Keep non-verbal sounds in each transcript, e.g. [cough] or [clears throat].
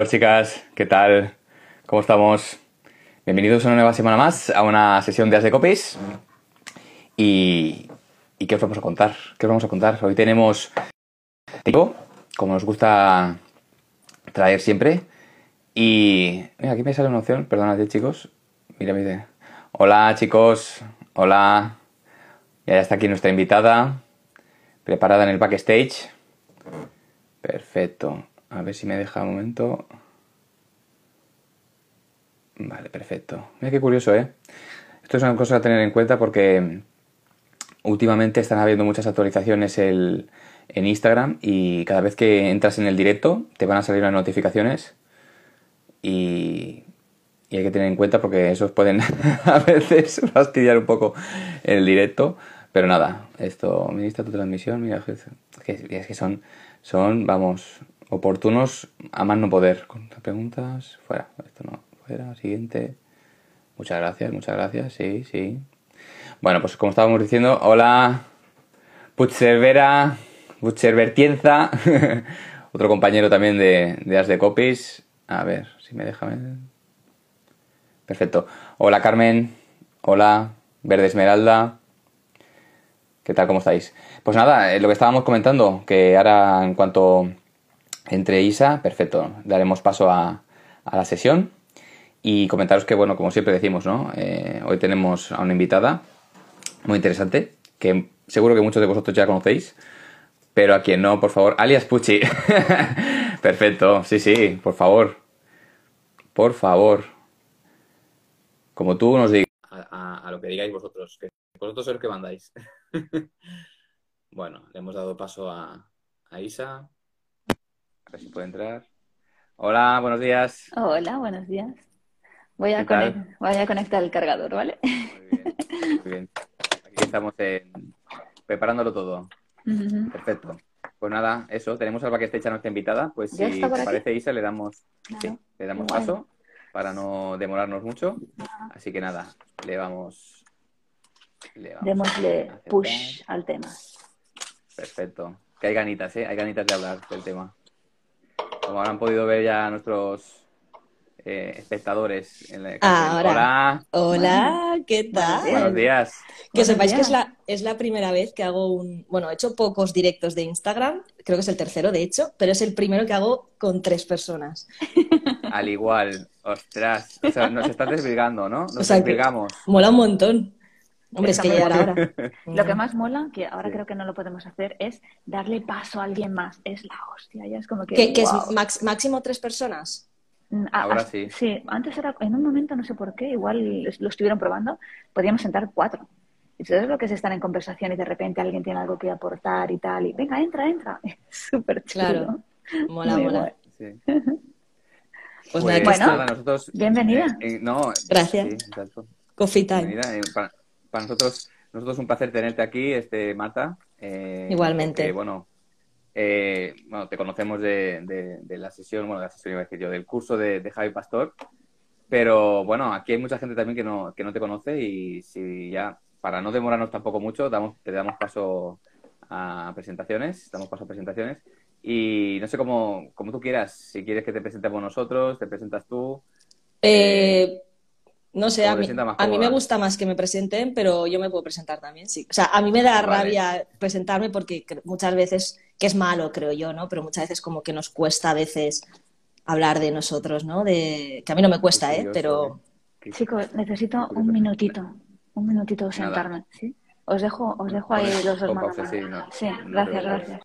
Hola chicas, ¿qué tal? ¿Cómo estamos? Bienvenidos una nueva semana más a una sesión de As de Copies. Y, y ¿qué os vamos a contar? ¿Qué os vamos a contar? Hoy tenemos tipo, como nos gusta traer siempre. Y mira, aquí me sale una opción, perdonad chicos. Mira, mira. Hola chicos, hola. Ya está aquí nuestra invitada, preparada en el backstage. Perfecto. A ver si me deja un momento. Vale, perfecto. Mira qué curioso, ¿eh? Esto es una cosa a tener en cuenta porque últimamente están habiendo muchas actualizaciones el, en Instagram y cada vez que entras en el directo te van a salir las notificaciones y, y hay que tener en cuenta porque esos pueden [laughs] a veces fastidiar un poco el directo. Pero nada, esto, ministra tu transmisión, mira, es que, es que son, son, vamos, oportunos a más no poder. Con las preguntas, fuera, esto no, fuera, siguiente. Muchas gracias, muchas gracias, sí, sí. Bueno, pues como estábamos diciendo, hola, Putzervera, Putzervertienza, [laughs] otro compañero también de, de As de Copies. A ver, si me deja ver. Perfecto. Hola Carmen, hola, Verde Esmeralda. ¿Qué tal? ¿Cómo estáis? Pues nada, eh, lo que estábamos comentando, que ahora en cuanto entre Isa, perfecto, daremos paso a, la sesión y comentaros que, bueno, como siempre decimos, ¿no? Eh, hoy tenemos a una invitada muy interesante, que seguro que muchos de vosotros ya conocéis, pero a quien no, por favor, alias Pucci. [laughs] perfecto, sí, sí, por favor. Por favor. Como tú nos digas. A lo que digáis vosotros, que vosotros sois los que mandáis. [laughs] bueno, le hemos dado paso a, a Isa. A ver si puede entrar. Hola, buenos días. Hola, buenos días. Voy a, conect- voy a conectar el cargador, ¿vale? Muy bien, muy bien. Aquí estamos en- preparándolo todo. Perfecto. Pues nada, eso, tenemos al backstage a nuestra invitada. Pues ¿Ya si está te parece, Isa, le damos, Claro. sí, le damos Igual. paso para no demorarnos mucho. Así que nada, le vamos. Le vamos Démosle a push al tema. Perfecto. Que hay ganitas, ¿eh? Hay ganitas de hablar del tema. Como habrán podido ver ya nuestros eh, espectadores. En la... Ahora. Hola, Hola, ¿qué tal? Buenos días. Que Buenos sepáis que es la, es la primera vez que hago un... Bueno, he hecho pocos directos de Instagram, creo que es el tercero de hecho, pero es el primero que hago con tres personas. Al igual, ostras. O sea, nos estás desvirgando, ¿no? Nos [laughs] O sea que- desvirgamos. Mola un montón. Hombre, es que ya era hora. Lo que más mola, que ahora Sí. creo que no lo podemos hacer, es darle paso a alguien más. Es la hostia, ya es como que. ¿Qué, qué es wow. max- máximo tres personas? Mm, a- Ahora a- sí. Sí, antes era, en un momento, no sé por qué, igual lo estuvieron probando, podíamos sentar cuatro. Y eso es lo que es estar en conversación y de repente alguien tiene algo que aportar y tal, y venga, entra, entra. [laughs] Es súper chulo. Claro. Mola, Muy mola. Sí. [laughs] Pues nada, Bueno. nosotros. Bienvenida. eh, eh, no, Gracias. sí. Coffee time. Bienvenida. Eh, para, para nosotros, nosotros un placer tenerte aquí, este Marta. Eh, Igualmente. bueno, eh, bueno, te conocemos de, de- de la sesión, bueno, de la sesión iba a decir yo, del curso de, de Javi Pastor. Pero bueno, aquí hay mucha gente también que no, que no te conoce y si ya, para no demorarnos tampoco mucho, damos, te damos paso a presentaciones, damos paso a presentaciones. Y no sé cómo, como tú quieras, si quieres que te presentemos nosotros, te presentas tú. Eh, no sé, a mí, a mí me gusta más que me presenten, pero yo me puedo presentar también, sí. O sea, a mí me da Vale. rabia presentarme porque muchas veces, que es malo, creo yo, ¿no? Pero muchas veces como que nos cuesta a veces hablar de nosotros, ¿no? De... Que a mí no me cuesta, ¿eh? Pero ¿eh? Chicos, necesito un minutito, un minutito sentarme, ¿sí? Os dejo, os dejo ahí los dos manos. sí, no- Sí, no gracias, gracias.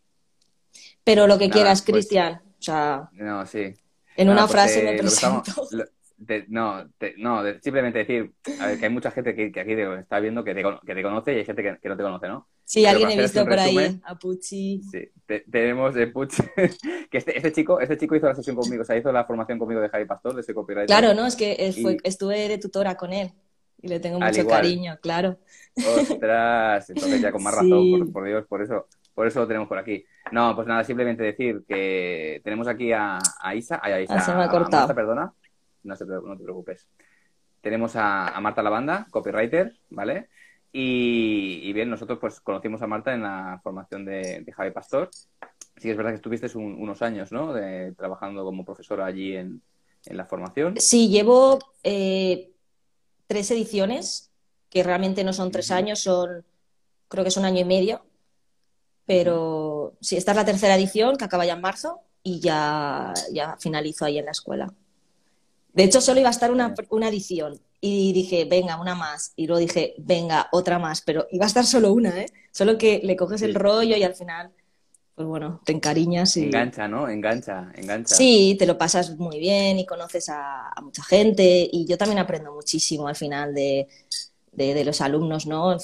Pero lo que Nada, quieras, pues- Cristian. O sea, No, sí. en Nada, una pues, frase eh, me que presento. lo- te- no, te- no, de- simplemente decir a ver, que hay mucha gente que, que aquí te está viendo que te, que te conoce y hay gente que, que no te conoce, ¿no? Sí, pero alguien he visto un por ahí, a Pucci. Sí, te- tenemos de Puch, [laughs] que este, este chico, este chico hizo la sesión conmigo, o sea, hizo la formación conmigo de Javi Pastor, de ese copyright. Claro, ¿no? Es que eh, fue- Y- estuve de tutora con él y le tengo mucho cariño, claro. Ostras, entonces ya [laughs] con más Sí. razón, por, por Dios, por eso, por eso lo tenemos por aquí. No, pues nada, simplemente decir que tenemos aquí a, a Isa, ay, a Isa, Ah, se me ha a cortado. Marta, perdona, no, pre- no te preocupes. Tenemos a, a Marta Lavanda, copywriter, ¿vale? Y, y bien, nosotros pues conocimos a Marta en la formación de, de Javi Pastor sí es verdad que estuviste unos años, ¿no? De, trabajando como profesora allí en, la formación. Sí, llevo eh, tres ediciones, que realmente no son tres años, son, creo que es un año y medio. Pero sí, esta es la tercera edición que acaba ya en marzo y ya, ya finalizo ahí en la escuela. De hecho, solo iba a estar una, una edición y dije, venga, una más. Y luego dije, venga, otra más. Pero iba a estar solo una, ¿eh? Solo que le coges el rollo y al final, pues bueno, te encariñas y... Engancha, ¿no? Engancha, engancha. Sí, te lo pasas muy bien y conoces a, mucha gente. Y yo también aprendo muchísimo al final de, de, los alumnos, ¿no?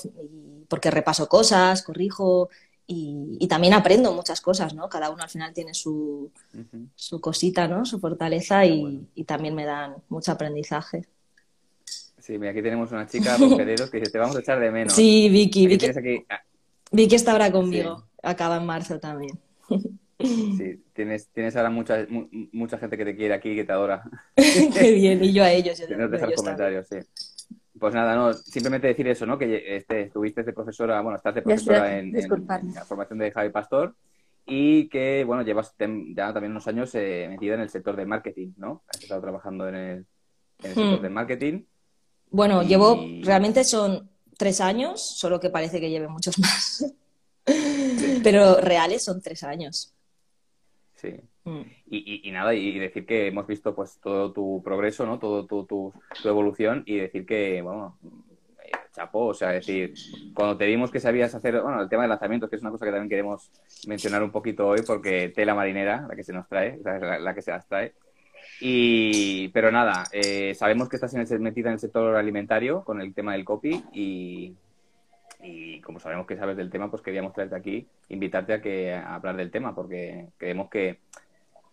porque repaso cosas, corrijo y, también aprendo muchas cosas, ¿no? Cada uno al final tiene su, su cosita, ¿no? Su fortaleza y, también me dan mucho aprendizaje. Sí, mira, aquí tenemos una chica con pedidos [laughs] que dice, te vamos a echar de menos. Sí, Vicky. Vicky, ah. Vicky está ahora conmigo. Acaba en marzo también. Sí, tienes, tienes ahora mucha, mucha gente que te quiere aquí, que te adora. [laughs] Qué bien, y yo a ellos. Yo [laughs] Tienes dejar comentarios, sí. Pues nada, no, simplemente decir eso, ¿no? Que este, estuviste de profesora, bueno, estás de profesora en, la formación de Javi Pastor y que, bueno, llevas ya también unos años eh, metida en el sector de marketing, ¿no? Has estado trabajando en el, sector hmm. de marketing. Bueno, llevo, realmente son tres años, solo que parece que lleve muchos [laughs] más. Pero reales son tres años. Sí. Mm. Y, nada, y decir que hemos visto pues todo tu progreso, ¿no? Todo tu, tu, evolución y decir que, bueno, eh, chapo, o sea, decir, cuando te vimos que sabías hacer, bueno, el tema de lanzamientos, que es una cosa que también queremos mencionar un poquito hoy, porque tela marinera, la que se nos trae, la, que se las trae. Y, pero nada, eh, sabemos que estás en metida en el sector alimentario con el tema del copy y, y como sabemos que sabes del tema, pues queríamos traerte aquí, invitarte a que a hablar del tema, porque creemos que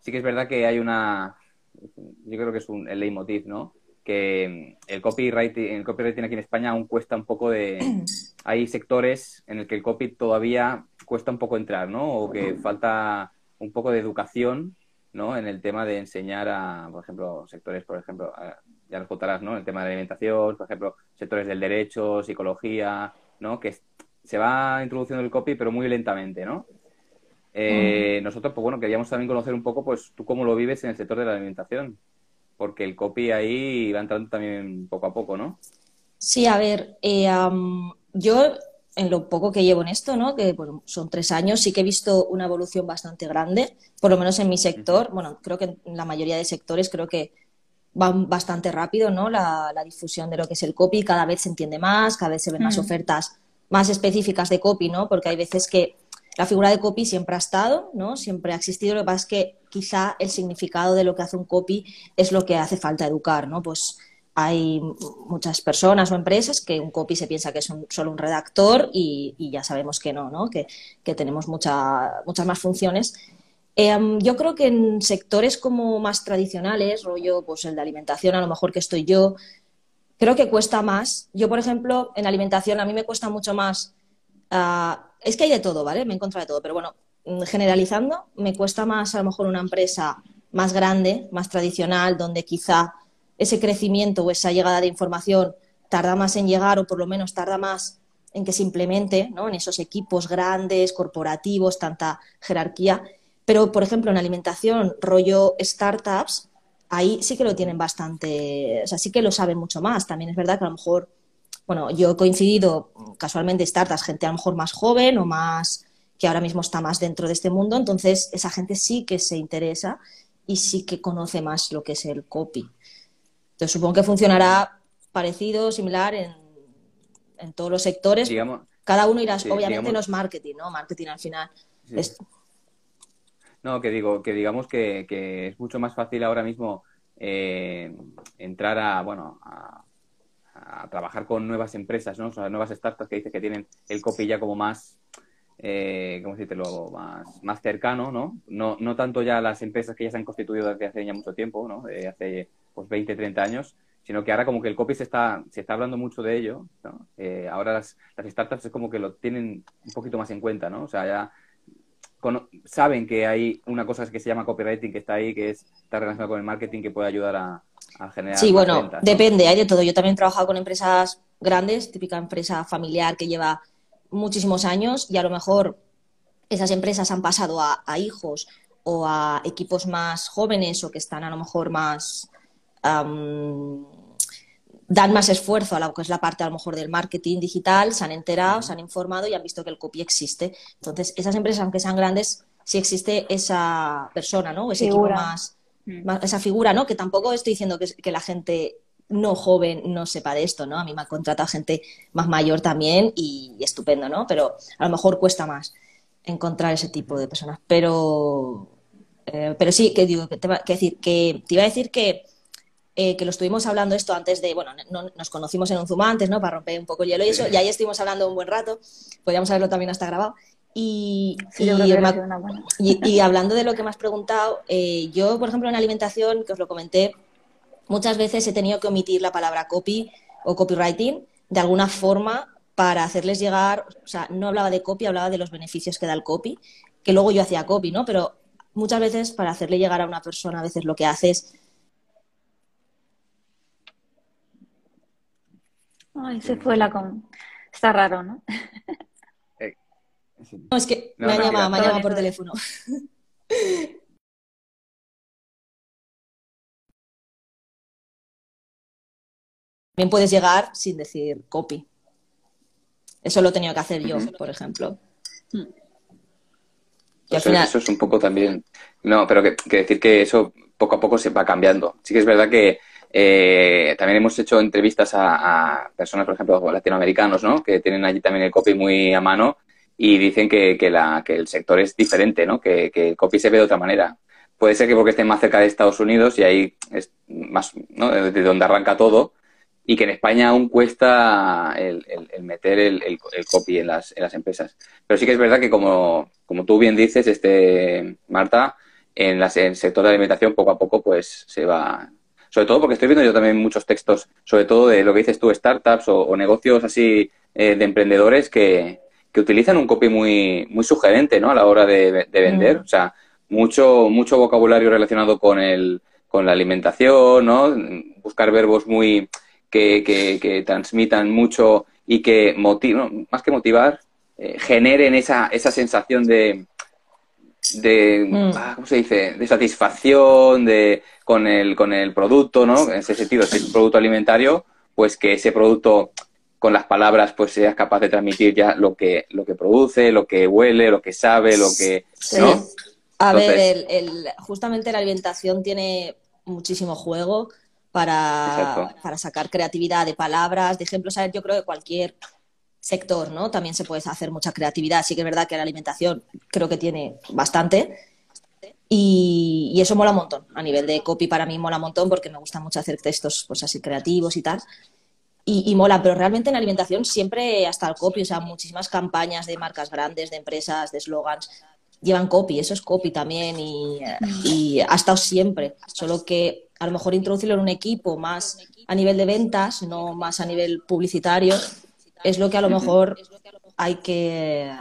sí que es verdad que hay una, yo creo que es un, el leitmotiv, ¿no? Que el copywriting, el copywriting aquí en España aún cuesta un poco de, [clears throat] hay sectores en el que el copy todavía cuesta un poco entrar, ¿no? O que falta un poco de educación, ¿no? En el tema de enseñar a, por ejemplo, sectores, por ejemplo, ya nos contarás, ¿no? El tema de la alimentación, por ejemplo, sectores del derecho, psicología, ¿no? Que se va introduciendo el copy, pero muy lentamente, ¿no? Eh, nosotros, pues bueno, queríamos también conocer un poco, pues, tú cómo lo vives en el sector de la alimentación, porque el copy ahí va entrando también poco a poco, ¿no? Sí, a ver, eh, yo en lo poco que llevo en esto, ¿no? Que son tres años, sí que he visto una evolución bastante grande, por lo menos en mi sector. Bueno, creo que en la mayoría de sectores creo que van bastante rápido, ¿no? La, difusión de lo que es el copy, cada vez se entiende más, cada vez se ven más mm. ofertas más específicas de copy, ¿no? Porque hay veces que la figura de copy siempre ha estado, ¿no? Siempre ha existido, lo que pasa es que quizá el significado de lo que hace un copy es lo que hace falta educar, ¿no? Pues hay muchas personas o empresas que un copy se piensa que es solo un redactor y, ya sabemos que no, ¿no? Que, tenemos muchas más funciones Em, yo creo que en sectores como más tradicionales, rollo, pues el de alimentación, a lo mejor que estoy yo, creo que cuesta más. Yo, por ejemplo, en alimentación a mí me cuesta mucho más. Ah, es que hay de todo, ¿vale? Me he encontrado de todo, pero bueno, mm, generalizando, me cuesta más a lo mejor una empresa más grande, más tradicional, donde quizá ese crecimiento o esa llegada de información tarda más en llegar o por lo menos tarda más en que se implemente ¿no? en esos equipos grandes, corporativos, tanta jerarquía. Pero, por ejemplo, en alimentación, rollo startups, ahí sí que lo tienen bastante, o sea, sí que lo saben mucho más. También es verdad que a lo mejor, bueno, yo he coincidido casualmente startups, gente a lo mejor más joven o más que ahora mismo está más dentro de este mundo, entonces esa gente sí que se interesa y sí que conoce más lo que es el copy. Entonces supongo que funcionará parecido, similar en, en todos los sectores. Cada uno irá, obviamente no es marketing, ¿no? Marketing al final es no, que digo, que digamos que, que es mucho más fácil ahora mismo eh, entrar a, bueno, a, trabajar con nuevas empresas, ¿no? O sea, nuevas startups que dices que tienen el copy ya como más, eh, ¿cómo decirlo? Más, más cercano, ¿no? ¿no? No tanto ya las empresas que ya se han constituido desde hace ya mucho tiempo, ¿no? Hace pues 20, 30 años, sino que ahora como que el copy se está, se está hablando mucho de ello, ¿no? Eh, ahora las, las startups es como que lo tienen un poquito más en cuenta, ¿no? O sea, ya saben que hay una cosa que se llama copywriting que está ahí, que es, está relacionada con el marketing, que puede ayudar a, generar. Sí, bueno, depende, hay de todo. Yo también he trabajado con empresas grandes, típica empresa familiar que lleva muchísimos años y a lo mejor esas empresas han pasado a, hijos o a equipos más jóvenes o que están a lo mejor más... dan más esfuerzo a lo que es la parte a lo mejor del marketing digital, se han enterado, se han informado y han visto que el copy existe. Entonces, esas empresas, aunque sean grandes, sí existe esa persona, ¿no? Ese equipo más. Esa figura, ¿no? Que tampoco estoy diciendo que, que la gente no joven no sepa de esto, ¿no? A mí me ha contratado gente más mayor también y, estupendo, ¿no? Pero a lo mejor cuesta más encontrar ese tipo de personas. Pero, eh, pero sí, que digo, que te, decir, que te iba a decir que, eh, que lo estuvimos hablando esto antes de, bueno, nos conocimos en un Zoom antes, ¿no? Para romper un poco el hielo y eso, y ahí estuvimos hablando un buen rato, podríamos haberlo también hasta grabado. Y, y, hablando de lo que me has preguntado, eh, yo, por ejemplo, en alimentación, que os lo comenté, muchas veces he tenido que omitir la palabra copy o copywriting de alguna forma para hacerles llegar, o sea, no hablaba de copy, hablaba de los beneficios que da el copy, que luego yo hacía copy, ¿no? Pero muchas veces para hacerle llegar a una persona, a veces lo que haces... Ay, se fue la con... Está raro, ¿no? [laughs] No, es que me ha llamado, me ha llamado por teléfono. [laughs] También puedes llegar sin decir copy. Eso lo he tenido que hacer yo, por ejemplo. eso, es un poco también. No, pero que, decir que eso poco a poco se va cambiando. Sí que es verdad que eh, también hemos hecho entrevistas a, personas, por ejemplo, latinoamericanos, ¿no? Que tienen allí también el copy muy a mano y dicen que, la, que el sector es diferente, ¿no? Que, que, el copy se ve de otra manera. Puede ser que porque estén más cerca de Estados Unidos y ahí es más, ¿no? De donde arranca todo, y que en España aún cuesta el, meter el, copy en las, en las empresas. Pero sí que es verdad que, como, como tú bien dices, este Marta, en, las, en el sector de alimentación poco a poco pues se va... Sobre todo porque estoy viendo yo también muchos textos, sobre todo de lo que dices tú, startups o, negocios así eh, de emprendedores que, que, utilizan un copy muy, muy sugerente ¿no? a la hora de, vender. Mm. O sea, mucho, mucho vocabulario relacionado con, el, con la alimentación, ¿no? buscar verbos muy que, transmitan mucho y que motiven, más que motivar, eh, generen esa, esa sensación de, de mm. ah, ¿cómo se dice? de satisfacción de, con, el, con el producto, ¿no? En ese sentido, si es un producto alimentario, pues que ese producto con las palabras pues seas capaz de transmitir ya lo que, lo que produce, lo que huele, lo que sabe, lo que... ¿no? A ver, el, justamente la alimentación tiene muchísimo juego para, para, sacar creatividad de palabras, de ejemplos. yo creo que cualquier sector, ¿no? También se puede hacer mucha creatividad. Sí que es verdad que la alimentación creo que tiene bastante. Y, y, eso mola un montón. A nivel de copy para mí mola un montón porque me gusta mucho hacer textos pues así creativos y tal. Y, y, mola, pero realmente en alimentación siempre hasta el copy, o sea, muchísimas campañas de marcas grandes, de empresas, de slogans, llevan copy, eso es copy también y, y ha estado siempre. Solo que a lo mejor introducirlo en un equipo más a nivel de ventas, no más a nivel publicitario, es lo que a lo mejor hay que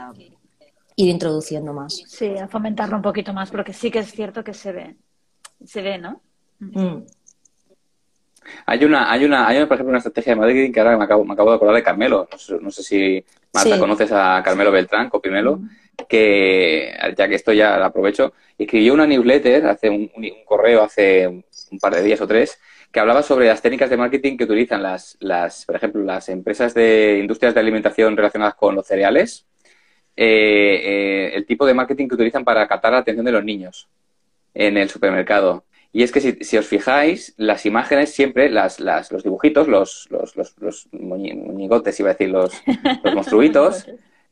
ir introduciendo más. Sí, a fomentarlo un poquito más, porque sí que es cierto que se ve, se ve, ¿no? Mm. Hay una, hay una, hay por ejemplo, una estrategia de marketing que ahora me acabo, me acabo de acordar de Carmelo. No sé, si Marta conoces a Carmelo Beltrán, Copimelo, que ya que esto ya lo aprovecho, escribió una newsletter, hace un correo hace un par de días o tres, que hablaba sobre las técnicas de marketing que utilizan las, las por ejemplo, las empresas de industrias de alimentación relacionadas con los cereales, eh, eh, el tipo de marketing que utilizan para captar la atención de los niños en el supermercado. Y es que si, os fijáis, las imágenes siempre, las, las, los dibujitos, los, los, los, los moñigotes, iba a decir, los, los [laughs] monstruitos,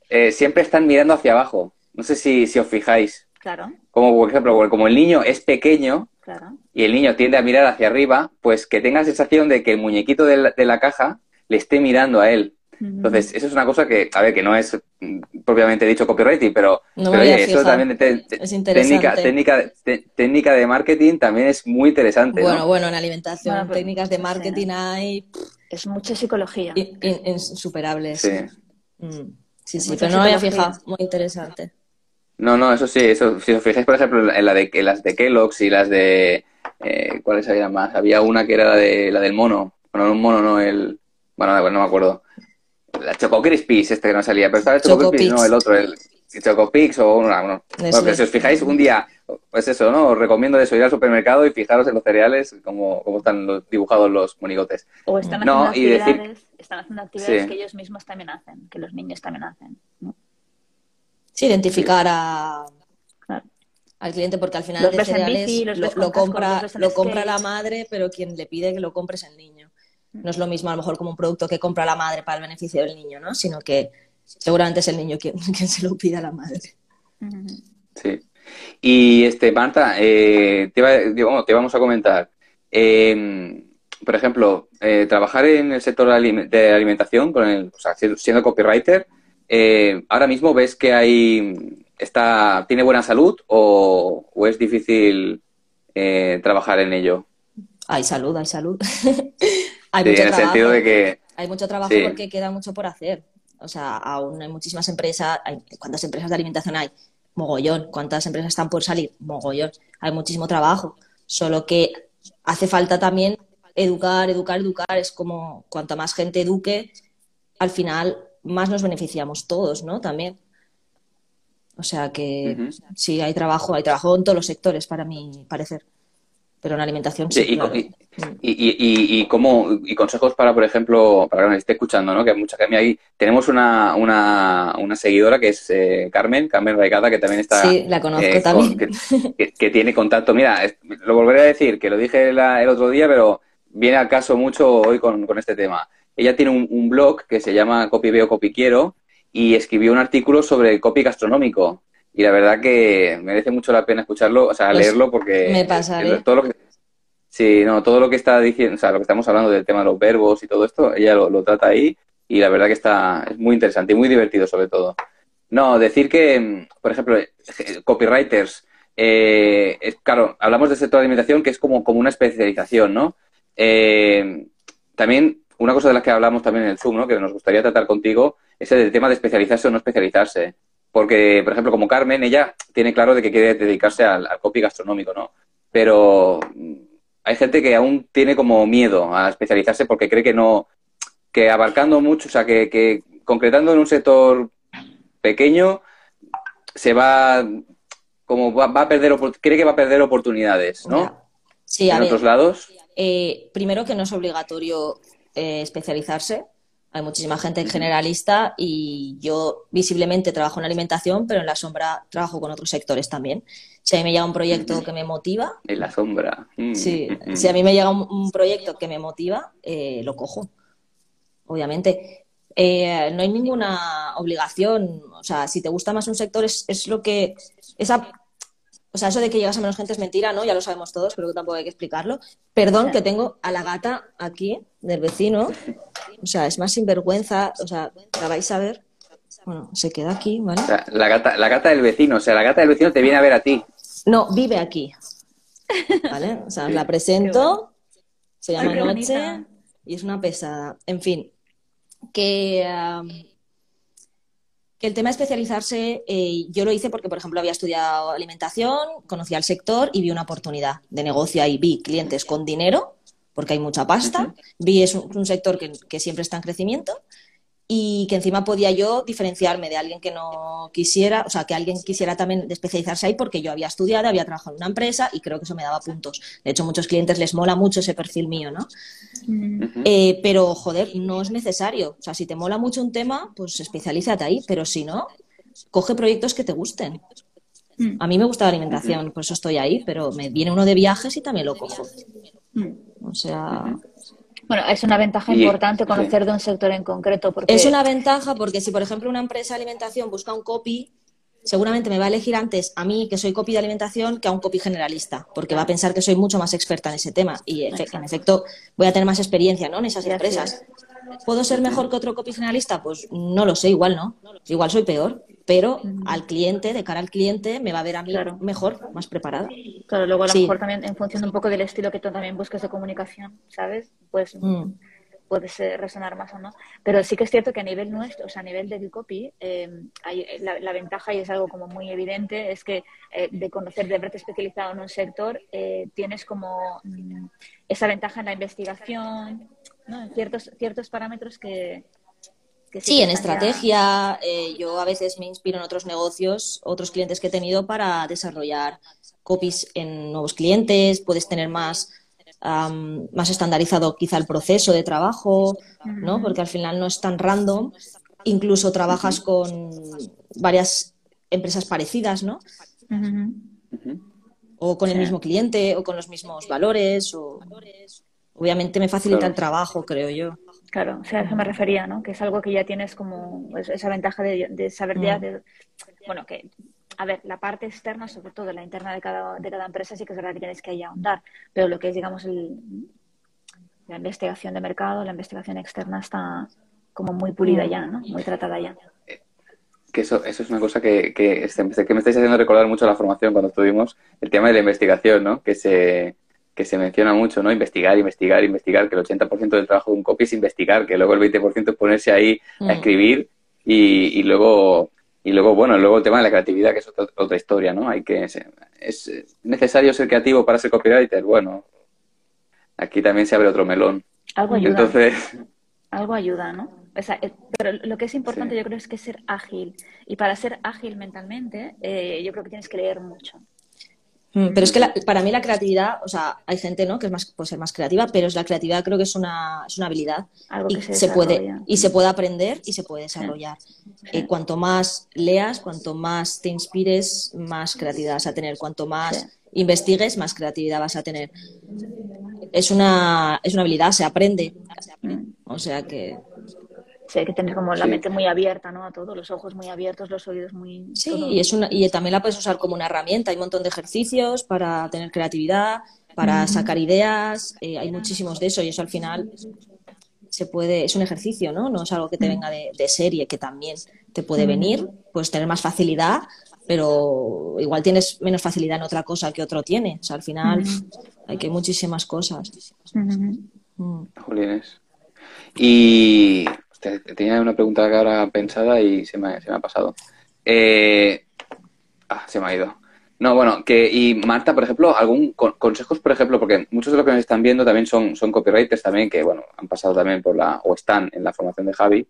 eh, siempre están mirando hacia abajo. No sé si, si os fijáis. Claro. Como por ejemplo, como el niño es pequeño, y el niño tiende a mirar hacia arriba, pues que tenga la sensación de que el muñequito de la, caja le esté mirando a él. Entonces, eso es una cosa que, a ver, que no es mm, propiamente dicho copywriting, pero, eso también técnica, técnica, técnica de marketing también es muy interesante. Bueno, bueno, en alimentación, técnicas de marketing hay... Es mucha psicología. Insuperables. Sí. Mm, sí, sí, pero no me había fijado. Muy interesante. No, no, eso sí, eso, si os fijáis, por ejemplo, en, la de, las de Kellogg's y las de... Eh, ¿Cuáles había más? Había una que era la, de, la del mono. Bueno, un mono, no el... Bueno, no, me acuerdo. La Choco Crispies, este que no salía. Pero estaba el Choco Crispies, no, el otro. El, Chocopix o una, bueno, bueno, si os fijáis un día, pues eso, ¿no? Os recomiendo eso, ir al supermercado y fijaros en los cereales, cómo, cómo están los, dibujados los monigotes. O están haciendo actividades, están haciendo actividades que ellos mismos también hacen, que los niños también hacen. ¿no? Sí, identificar a, al cliente porque al final de cereales lo, compra, lo compra la madre, pero quien le pide que lo compre es el niño. No es lo mismo a lo mejor como un producto que compra la madre para el beneficio del niño, ¿no? Sino que seguramente es el niño quien, [laughs] se lo pida a la madre. Sí. Y este, Marta, eh, te, te, vamos a comentar. Em, por ejemplo, eh, trabajar en el sector de alimentación, con el, siendo copywriter, eh, ahora mismo ves que hay está tiene buena salud o, es difícil trabajar en ello. Hay salud, hay salud. [laughs] hay mucho en el sentido de que hay mucho trabajo porque queda mucho por hacer. O sea, aún hay muchísimas empresas. ¿Cuántas empresas de alimentación hay? Mogollón. ¿Cuántas empresas están por salir? Mogollón. Hay muchísimo trabajo. Solo que hace falta también educar, educar, educar. Es como cuanta más gente eduque, al final más nos beneficiamos todos, ¿no? También. O sea que sí, hay trabajo, hay trabajo en todos los sectores, para mi parecer pero en alimentación sí. y, y, y, y, consejos para, por ejemplo, para que nos esté escuchando, ¿no? Que hay mucha que ahí. Tenemos una, una, una seguidora que es eh, Carmen, Carmen Raicada, que también está. Sí, la conozco eh, también. que, tiene contacto. Mira, lo volveré a decir, que lo dije el otro día, pero viene al caso mucho hoy con, con este tema. Ella tiene un, un, blog que se llama Copy Veo, Copy Quiero y escribió un artículo sobre copy gastronómico y la verdad que merece mucho la pena escucharlo, o sea, pues leerlo porque me pasa todo lo que sí, no, todo lo que está diciendo, o sea, lo que estamos hablando del tema de los verbos y todo esto, ella lo, trata ahí y la verdad que está es muy interesante y muy divertido sobre todo. No, decir que, por ejemplo, copywriters, eh, es, claro, hablamos del sector de alimentación que es como, como una especialización, ¿no? Eh, también una cosa de las que hablamos también en el Zoom, ¿no? Que nos gustaría tratar contigo es el tema de especializarse o no especializarse. Porque, por ejemplo, como Carmen, ella tiene claro de que quiere dedicarse al, copy gastronómico, ¿no? Pero mm, hay gente que aún tiene como miedo a especializarse porque cree que no, que abarcando mucho, o sea, que, concretando en un sector pequeño, se va, como va, a perder, cree que va a perder oportunidades, ¿no? Sí, en otros lados. Eh, primero que no es obligatorio eh, especializarse. Hay muchísima gente generalista y yo visiblemente trabajo en alimentación, pero en la sombra trabajo con otros sectores también. Si a mí me llega un proyecto que me motiva. En la sombra. Mm, sí, mm, mm. si a mí me llega un, proyecto que me motiva, eh, lo cojo. Obviamente. Eh, no hay ninguna obligación. O sea, si te gusta más un sector, es, es lo que. Esa o sea, eso de que llegas a menos gente es mentira, ¿no? Ya lo sabemos todos, pero tampoco hay que explicarlo. Perdón, que tengo a la gata aquí, del vecino. [laughs] O sea, es más sinvergüenza. O sea, la vais a ver. Bueno, se queda aquí, ¿vale? la, gata, la gata del vecino, o sea, la gata del vecino te viene a ver a ti. No, vive aquí. ¿Vale? O sea, la presento, se llama Noche y es una pesada. En fin, que el tema de especializarse, eh, yo lo hice porque, por ejemplo, había estudiado alimentación, conocía el sector y vi una oportunidad de negocio ahí. Vi clientes con dinero, porque hay mucha pasta. Vi es un, sector que, siempre está en crecimiento y que encima podía yo diferenciarme de alguien que no quisiera, o sea, que alguien quisiera también especializarse ahí porque yo había estudiado, había trabajado en una empresa y creo que eso me daba puntos. De hecho, a muchos clientes les mola mucho ese perfil mío, ¿no? Eh, pero, joder, no es necesario. O sea, si te mola mucho un tema, pues especialízate ahí, pero si no, coge proyectos que te gusten. Mm. A mí me gusta la alimentación, por eso estoy ahí, pero me viene uno de viajes y también lo cojo. O sea... Bueno, es una ventaja importante conocer de un sector en concreto. Porque... Es una ventaja porque si, por ejemplo, una empresa de alimentación busca un copy, seguramente me va a elegir antes a mí, que soy copy de alimentación, que a un copy generalista, porque va a pensar que soy mucho más experta en ese tema y, en efecto, voy a tener más experiencia ¿no? en esas empresas. ¿Puedo ser mejor que otro copy generalista? Pues no lo sé, igual no. Igual soy peor, pero al cliente, de cara al cliente, me va a ver a mí mejor, más preparada. Claro, luego a lo mejor también en función un poco del estilo que tú también busques de comunicación, ¿sabes? Pues mm puede resonar más o no. Pero sí que es cierto que a nivel nuestro, o sea, a nivel del copy, eh, hay, eh, la, ventaja, y es algo como muy evidente, es que eh, de conocer, de haberte especializado en un sector, tienes como mm, esa ventaja en la investigación, ¿no? en ciertos, ciertos parámetros que, sí, en estrategia. Eh, yo a veces me inspiro en otros negocios, otros clientes que he tenido para desarrollar copies en nuevos clientes. Puedes tener más, más estandarizado quizá el proceso de trabajo, ¿no? Porque al final no es tan random. Incluso trabajas con varias empresas parecidas, ¿no? O con el mismo cliente, o con los mismos valores, o... Obviamente me facilita el trabajo, creo yo. Claro, o sea, a eso me refería, ¿no? Que es algo que ya tienes como esa ventaja de, saber ya, mm. de, bueno, que, a ver, la parte externa, sobre todo la interna de cada, de cada empresa, sí que es verdad que tienes que ahí ahondar, pero lo que es, digamos, el, la investigación de mercado, la investigación externa está como muy pulida ya, ¿no? Muy tratada ya. Que eso, eso es una cosa que, que, que me estáis haciendo recordar mucho la formación cuando estuvimos, el tema de la investigación, ¿no? Que se, que se menciona mucho, ¿no? Investigar, investigar, investigar, que el 80% del trabajo de un copy es investigar, que luego el 20% es ponerse ahí a mm. escribir y, y, luego, y luego, bueno, luego el tema de la creatividad, que es otra, historia, ¿no? Hay que, es, necesario ser creativo para ser copywriter, bueno, aquí también se abre otro melón. Algo ayuda. Entonces... Algo ayuda, ¿no? Eh, pero lo que es importante yo creo es que ser ágil. Y para ser ágil mentalmente, eh, yo creo que tienes que leer mucho. Mm, pero es que para mí la creatividad, o sea, hay gente ¿no? que es más, puede ser más creativa, pero es la creatividad creo que es una, es una habilidad y se, puede y se puede aprender y se puede desarrollar. Eh, cuanto más leas, cuanto más te inspires, más creatividad vas a tener. Cuanto más investigues, más creatividad vas a tener. Es una, es una habilidad, se aprende. Mm. O sea que Sí, hay que tener como la mente muy abierta, ¿no? A todo, los ojos muy abiertos, los oídos muy... Sí, y, es una, y también la puedes usar como una herramienta. Hay un montón de ejercicios para tener creatividad, para sacar ideas, eh, hay muchísimos de eso y eso al final se puede, es un ejercicio, ¿no? No es algo que te venga de, serie, que también te puede venir, puedes tener más facilidad, pero igual tienes menos facilidad en otra cosa que otro tiene. O sea, al final hay que muchísimas cosas. Uh Y tenía una pregunta que ahora pensada y se me, se me ha pasado. Eh, ah, se me ha ido. No, bueno, que, y Marta, por ejemplo, algún consejos, por ejemplo, porque muchos de los que nos están viendo también son, son copywriters también, que, bueno, han pasado también por la, o están en la formación de Javi.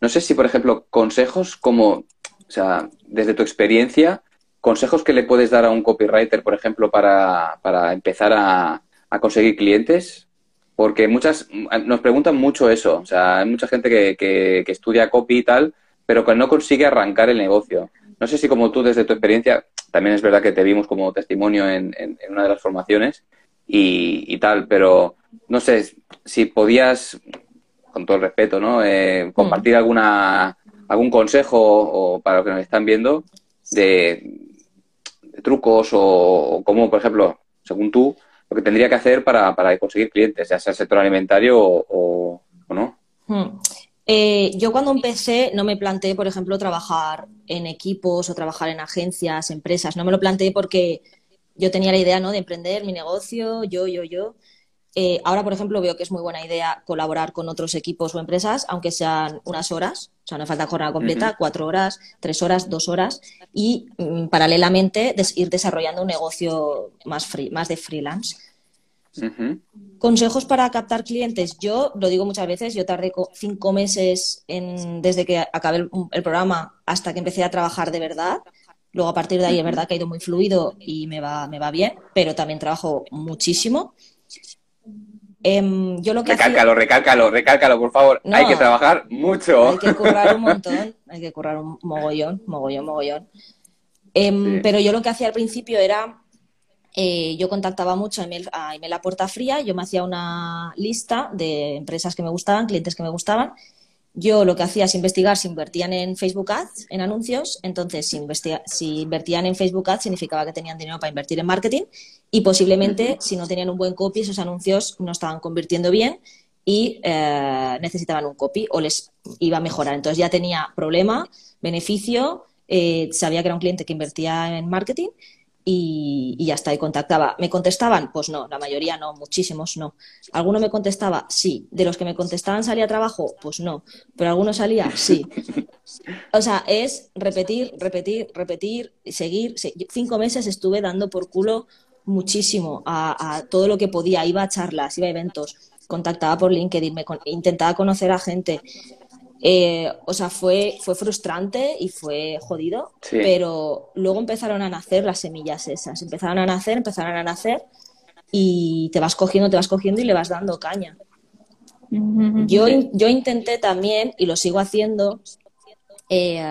No sé si, por ejemplo, consejos como, o sea, desde tu experiencia, consejos que le puedes dar a un copywriter, por ejemplo, para, para empezar a, a conseguir clientes, porque muchas nos preguntan mucho eso. O sea, hay mucha gente que, que, estudia copy y tal, pero que no consigue arrancar el negocio. No sé si como tú, desde tu experiencia, también es verdad que te vimos como testimonio en, en, una de las formaciones y, y, tal, pero no sé si podías, con todo el respeto, ¿no? Eh, compartir mm. alguna algún consejo o, para los que nos están viendo de, trucos o, o cómo, por ejemplo, según tú, lo que tendría que hacer para, para conseguir clientes, ya sea el sector alimentario o, no. Hmm. Eh, yo cuando empecé no me planteé, por ejemplo, trabajar en equipos o trabajar en agencias, empresas. No me lo planteé porque yo tenía la idea ¿no? de emprender mi negocio, yo, yo, yo. Eh, ahora, por ejemplo, veo que es muy buena idea colaborar con otros equipos o empresas, aunque sean unas horas, o sea, no falta jornada completa, cuatro horas, tres horas, dos horas, y mm, paralelamente ir desarrollando un negocio más, free, más de freelance. Consejos para captar clientes. Yo lo digo muchas veces, yo tardé cinco meses en, desde que acabé el, el, programa hasta que empecé a trabajar de verdad. Luego a partir de ahí es verdad que ha ido muy fluido y me va, me va bien, pero también trabajo muchísimo. Em, yo lo que recálcalo, recálcalo, recálcalo, por favor. hay que trabajar mucho. Hay que currar un montón, hay que currar un mogollón, mogollón, mogollón. Em, pero yo lo que hacía al principio era, eh, yo contactaba mucho a email, a email a puerta fría, yo me hacía una lista de empresas que me gustaban, clientes que me gustaban, yo lo que hacía es investigar si invertían en Facebook Ads, en anuncios. Entonces, si, si, invertían en Facebook Ads, significaba que tenían dinero para invertir en marketing. Y posiblemente, si no tenían un buen copy, esos anuncios no estaban convirtiendo bien y eh, necesitaban un copy o les iba a mejorar. Entonces, ya tenía problema, beneficio, eh, sabía que era un cliente que invertía en marketing y, ya está, y contactaba. ¿Me contestaban? Pues no, la mayoría no, muchísimos no. ¿Alguno me contestaba? Sí. ¿De los que me contestaban salía trabajo? Pues no. ¿Pero alguno salía? Sí. O sea, es repetir, repetir, repetir, seguir. Cinco meses estuve dando por culo muchísimo a, todo lo que podía. Iba a charlas, iba a eventos, contactaba por LinkedIn, me intentaba conocer a gente. Eh, o sea, fue, fue frustrante y fue jodido, pero luego empezaron a nacer las semillas esas, empezaron a nacer, empezaron a nacer y te vas cogiendo, te vas cogiendo y le vas dando caña. Yo, yo intenté también, y lo sigo haciendo, eh,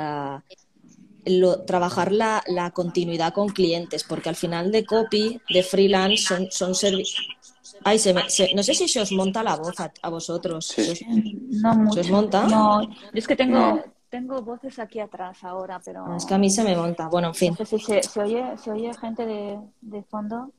trabajar la, la, continuidad con clientes, porque al final de copy, de freelance, son, son servicios. Ay, se no sé si se os monta la voz a, vosotros. no mucho. ¿Se os monta? No, es que tengo, tengo voces aquí atrás ahora, pero... Ah, es que a mí se me monta. Bueno, en fin. se, se, oye, ¿Se oye gente de, de fondo?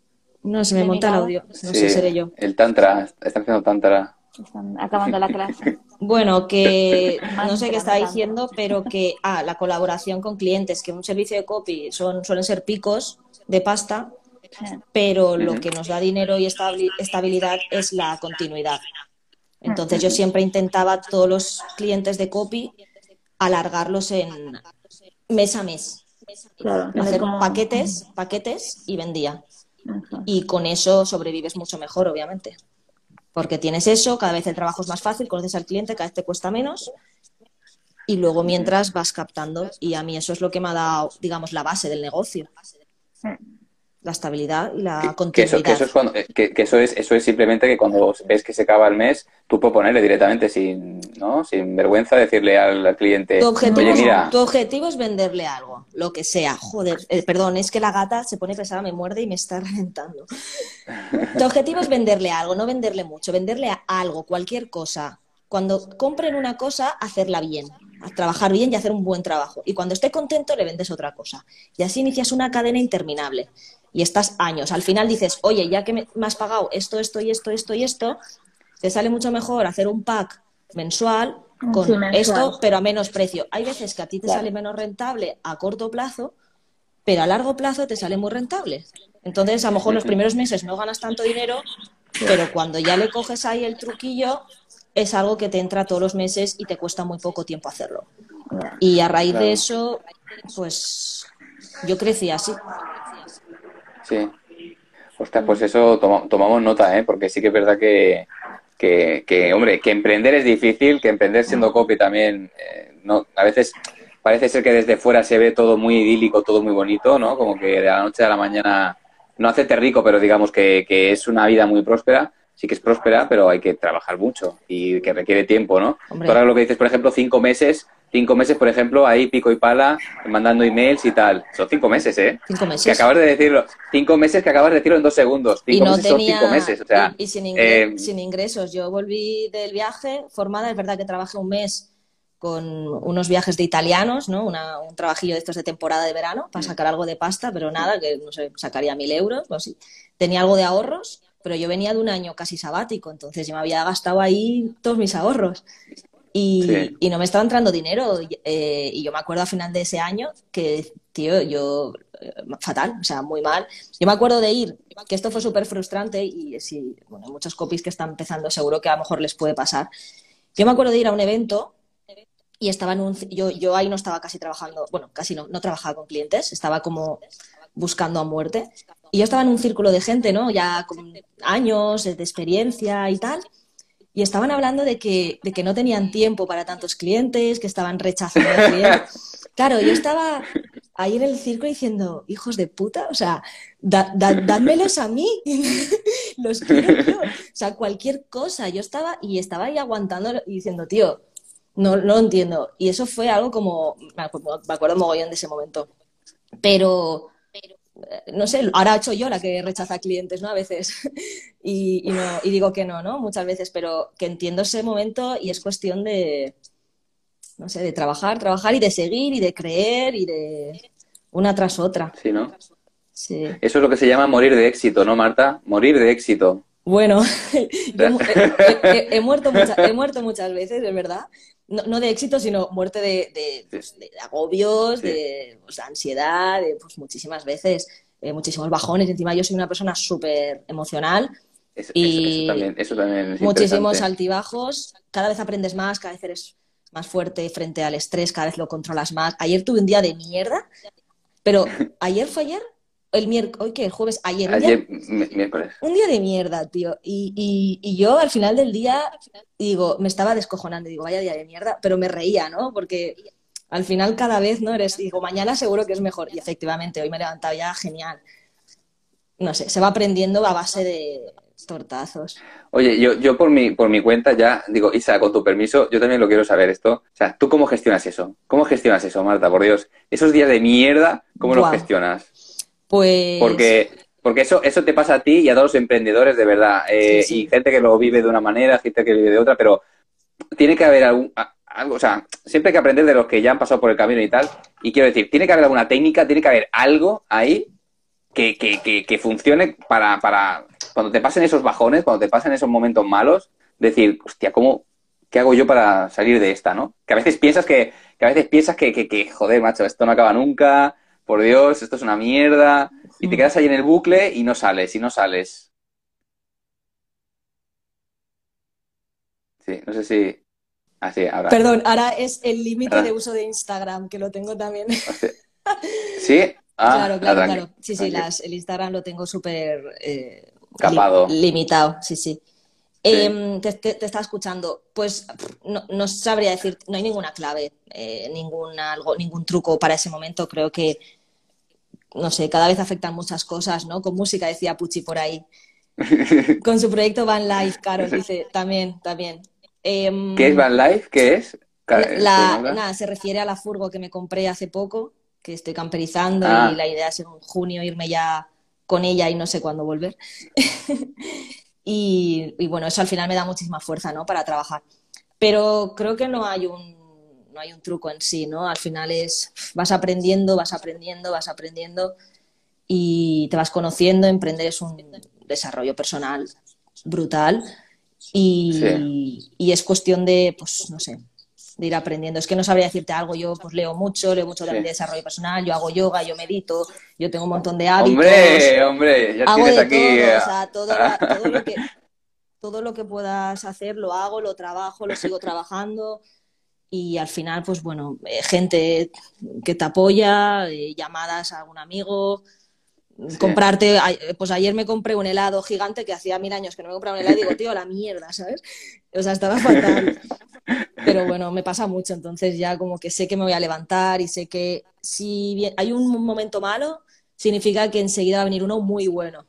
No, se me monta el audio. No sé, seré yo. El tantra, están haciendo tantra. Están acabando la clase. [laughs] Bueno, que [laughs] no sé qué está diciendo, pero que ah, la colaboración con clientes, que un servicio de copy son, suelen ser picos de pasta, pero lo que nos da dinero y estabilidad es la continuidad. Entonces yo siempre intentaba todos los clientes de copy alargarlos en mes a mes. hacer paquetes, paquetes y vendía. Y con eso sobrevives mucho mejor, obviamente porque tienes eso, cada vez el trabajo es más fácil, conoces al cliente, cada vez te cuesta menos y luego mientras vas captando y a mí eso es lo que me ha dado, digamos, la base del negocio. La estabilidad y la continuidad. Que eso, es que, eso, es, eso es simplemente que cuando ves que se acaba el mes, tú puedes ponerle directamente sin, ¿no? sin vergüenza decirle al, cliente, tu objetivo, mira... tu objetivo es venderle algo, lo que sea. Joder, eh, perdón, es que la gata se pone pesada, me muerde y me está [laughs] reventando. tu objetivo es venderle algo, no venderle mucho, venderle algo, cualquier cosa. Cuando compren una cosa, hacerla bien, trabajar bien y hacer un buen trabajo. Y cuando esté contento, le vendes otra cosa. Y así inicias una cadena interminable y estás años. Al final dices, oye, ya que me, has pagado esto, esto y esto, esto y esto, te sale mucho mejor hacer un pack mensual con esto, pero a menos precio. Hay veces que a ti te sale menos rentable a corto plazo, pero a largo plazo te sale muy rentable. Entonces, a lo mejor los primeros meses no ganas tanto dinero, pero cuando ya le coges ahí el truquillo, es algo que te entra todos los meses y te cuesta muy poco tiempo hacerlo. Y a raíz de eso, pues yo crecí así. Sí. Ostras, pues eso tomamos nota, ¿eh? Porque sí que es verdad que, que, hombre, que emprender es difícil, que emprender siendo copy también, eh, no, a veces parece ser que desde fuera se ve todo muy idílico, todo muy bonito, ¿no? Como que de la noche a la mañana no hacerte rico, pero digamos que, que es una vida muy próspera sí que es próspera, pero hay que trabajar mucho y que requiere tiempo, ¿no? Ahora lo que dices, por ejemplo, cinco meses, cinco meses, por ejemplo, ahí pico y pala, mandando emails y tal. Son cinco meses, ¿eh? Cinco meses. Que acabas de decirlo. Cinco meses que acabas de decirlo en dos segundos. Cinco y no meses tenía... son cinco meses. O sea, y, sin, eh, sin ingresos. Yo volví del viaje formada, es verdad que trabajé un mes con unos viajes de italianos, ¿no? un trabajillo de estos de temporada de verano para mm. sacar algo de pasta, pero nada, que no sé, sacaría mil euros o así. Tenía algo de ahorros pero yo venía de un año casi sabático, entonces yo me había gastado ahí todos mis ahorros. Y, no me estaba entrando dinero. Eh, y yo me acuerdo a final de ese año que, tío, yo, eh, fatal, o sea, muy mal. Yo me acuerdo de ir, que esto fue súper frustrante y si, bueno, muchos copies que están empezando seguro que a lo mejor les puede pasar. Yo me acuerdo de ir a un evento y estaba en un, yo, yo ahí no estaba casi trabajando, bueno, casi no, no trabajaba con clientes, estaba como buscando a muerte. Y yo estaba en un círculo de gente, ¿no? Ya con años de experiencia y tal. Y estaban hablando de que, de que no tenían tiempo para tantos clientes, que estaban rechazando clientes. Claro, yo estaba ahí en el círculo diciendo, hijos de puta, o sea, da, dádmelos a mí, [laughs] los quiero yo. O sea, cualquier cosa. Yo estaba y estaba ahí aguantando y diciendo, tío, no, no lo entiendo. Y eso fue algo como, me acuerdo mogollón de ese momento. Pero no sé, ahora he hecho yo la que rechaza clientes, ¿no? A veces. [laughs] y, no, y digo que no, ¿no? Muchas veces, pero que entiendo ese momento y es cuestión de, no sé, de trabajar, trabajar y de seguir y de creer y de una tras otra. Sí, ¿no? Sí. Eso es lo que se llama morir de éxito, ¿no, Marta? Morir de éxito. Bueno, [laughs] he, muerto he muerto muchas veces, es verdad, no, de éxito, sino muerte de, pues, agobios, de pues, ansiedad, de pues, muchísimas veces, eh, muchísimos bajones. Encima yo soy una persona súper emocional. y eso también, muchísimos altibajos. Cada vez aprendes más, cada vez eres más fuerte frente al estrés, cada vez lo controlas más. Ayer tuve un día de mierda, pero ayer fue ayer, el miércoles, hoy que el jueves, ayer. Ayer, miércoles. Un día de mierda, tío. Y, y, yo al final del día, digo, me estaba descojonando, digo, vaya día de mierda, pero me reía, ¿no? Porque al final cada vez, ¿no? Eres, digo, mañana seguro que es mejor. Y efectivamente, hoy me he levantado ya genial. No sé, se va aprendiendo a base de tortazos. Oye, yo, yo por, mi, por mi cuenta ya digo, Isa, con tu permiso, yo también lo quiero saber esto. O sea, ¿tú cómo gestionas eso? ¿Cómo gestionas eso, Marta? Por Dios, esos días de mierda, ¿cómo los gestionas? Pues. Porque, porque eso, eso te pasa a ti y a todos los emprendedores, de verdad. Eh, y gente que lo vive de una manera, gente que vive de otra, pero tiene que haber algún. Algo, o sea, siempre hay que aprender de los que ya han pasado por el camino y tal. Y quiero decir, tiene que haber alguna técnica, tiene que haber algo ahí que, que, que, que funcione para, para cuando te pasen esos bajones, cuando te pasen esos momentos malos, decir, hostia, ¿cómo, ¿qué hago yo para salir de esta, no? Que a veces piensas que, que a veces piensas que, que, que, joder, macho, esto no acaba nunca, por Dios, esto es una mierda, y te quedas ahí en el bucle y no sales, y no sales. Sí, no sé si... Así, ahora. Perdón, ahora es el límite de uso de Instagram, que lo tengo también. [laughs] ¿Sí? Ah, claro, claro, claro. Sí, sí, las, el Instagram lo tengo súper eh, Capado. limitado, sí, sí. Em, te, te, estaba escuchando. Pues no, no, sabría decir, no hay ninguna clave, eh, ningún, algo, ningún truco para ese momento. Creo que no sé, cada vez afectan muchas cosas, ¿no? Con música, decía Pucci por ahí. [laughs] Con su proyecto Van Life, Carol dice, también, también. Em, ¿Qué es Van Life? ¿Qué es? La, nada, se refiere a la furgo que me compré hace poco, que estoy camperizando y ah. la idea es en junio irme ya con ella y no sé cuándo volver. [laughs] y, y, bueno, eso al final me da muchísima fuerza, ¿no? Para trabajar. Pero creo que no hay un no hay un truco en sí, ¿no? Al final es, vas aprendiendo, vas aprendiendo, vas aprendiendo y te vas conociendo, emprender es un desarrollo personal brutal y, es cuestión de, pues, no sé, de ir aprendiendo. Es que no sabría decirte algo, yo pues leo mucho, leo mucho de desarrollo personal, yo hago yoga, yo medito, yo tengo un montón de hábitos. Hombre, hombre, ya tienes aquí... Todo, o sea, todo, lo que, todo lo que puedas hacer lo hago, lo trabajo, lo sigo trabajando y al final, pues bueno, eh, gente que te apoya, eh, llamadas a algún amigo, comprarte, pues ayer me compré un helado gigante que hacía mil años que no me compraba un helado y digo, tío, la mierda, ¿sabes? O sea, estaba fatal. Pero bueno, me pasa mucho, entonces ya como que sé que me voy a levantar y sé que si hay un momento malo, significa que enseguida va a venir uno muy bueno.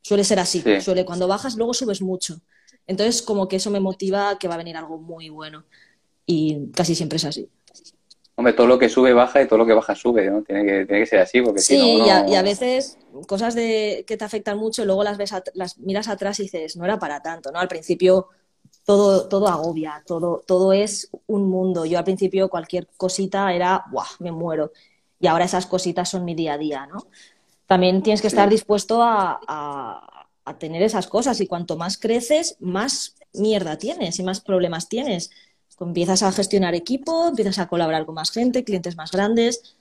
Suele ser así, suele cuando bajas luego subes mucho. Entonces como que eso me motiva que va a venir algo muy bueno y casi siempre es así. Hombre, todo lo que sube baja y todo lo que baja sube, ¿no? Tiene que, tiene que ser así, porque sí, si no, y, a, y, a, veces cosas de, que te afectan mucho, luego las ves, las miras atrás y dices, no era para tanto, ¿no? Al principio todo, todo agobia, todo, todo es un mundo. Yo al principio cualquier cosita era, ¡buah! Me muero. Y ahora esas cositas son mi día a día, ¿no? También tienes que estar dispuesto a, a, a tener esas cosas y cuanto más creces, más mierda tienes y más problemas tienes Empiezas a gestionar equipo, empiezas a colaborar con más gente, clientes más grandes.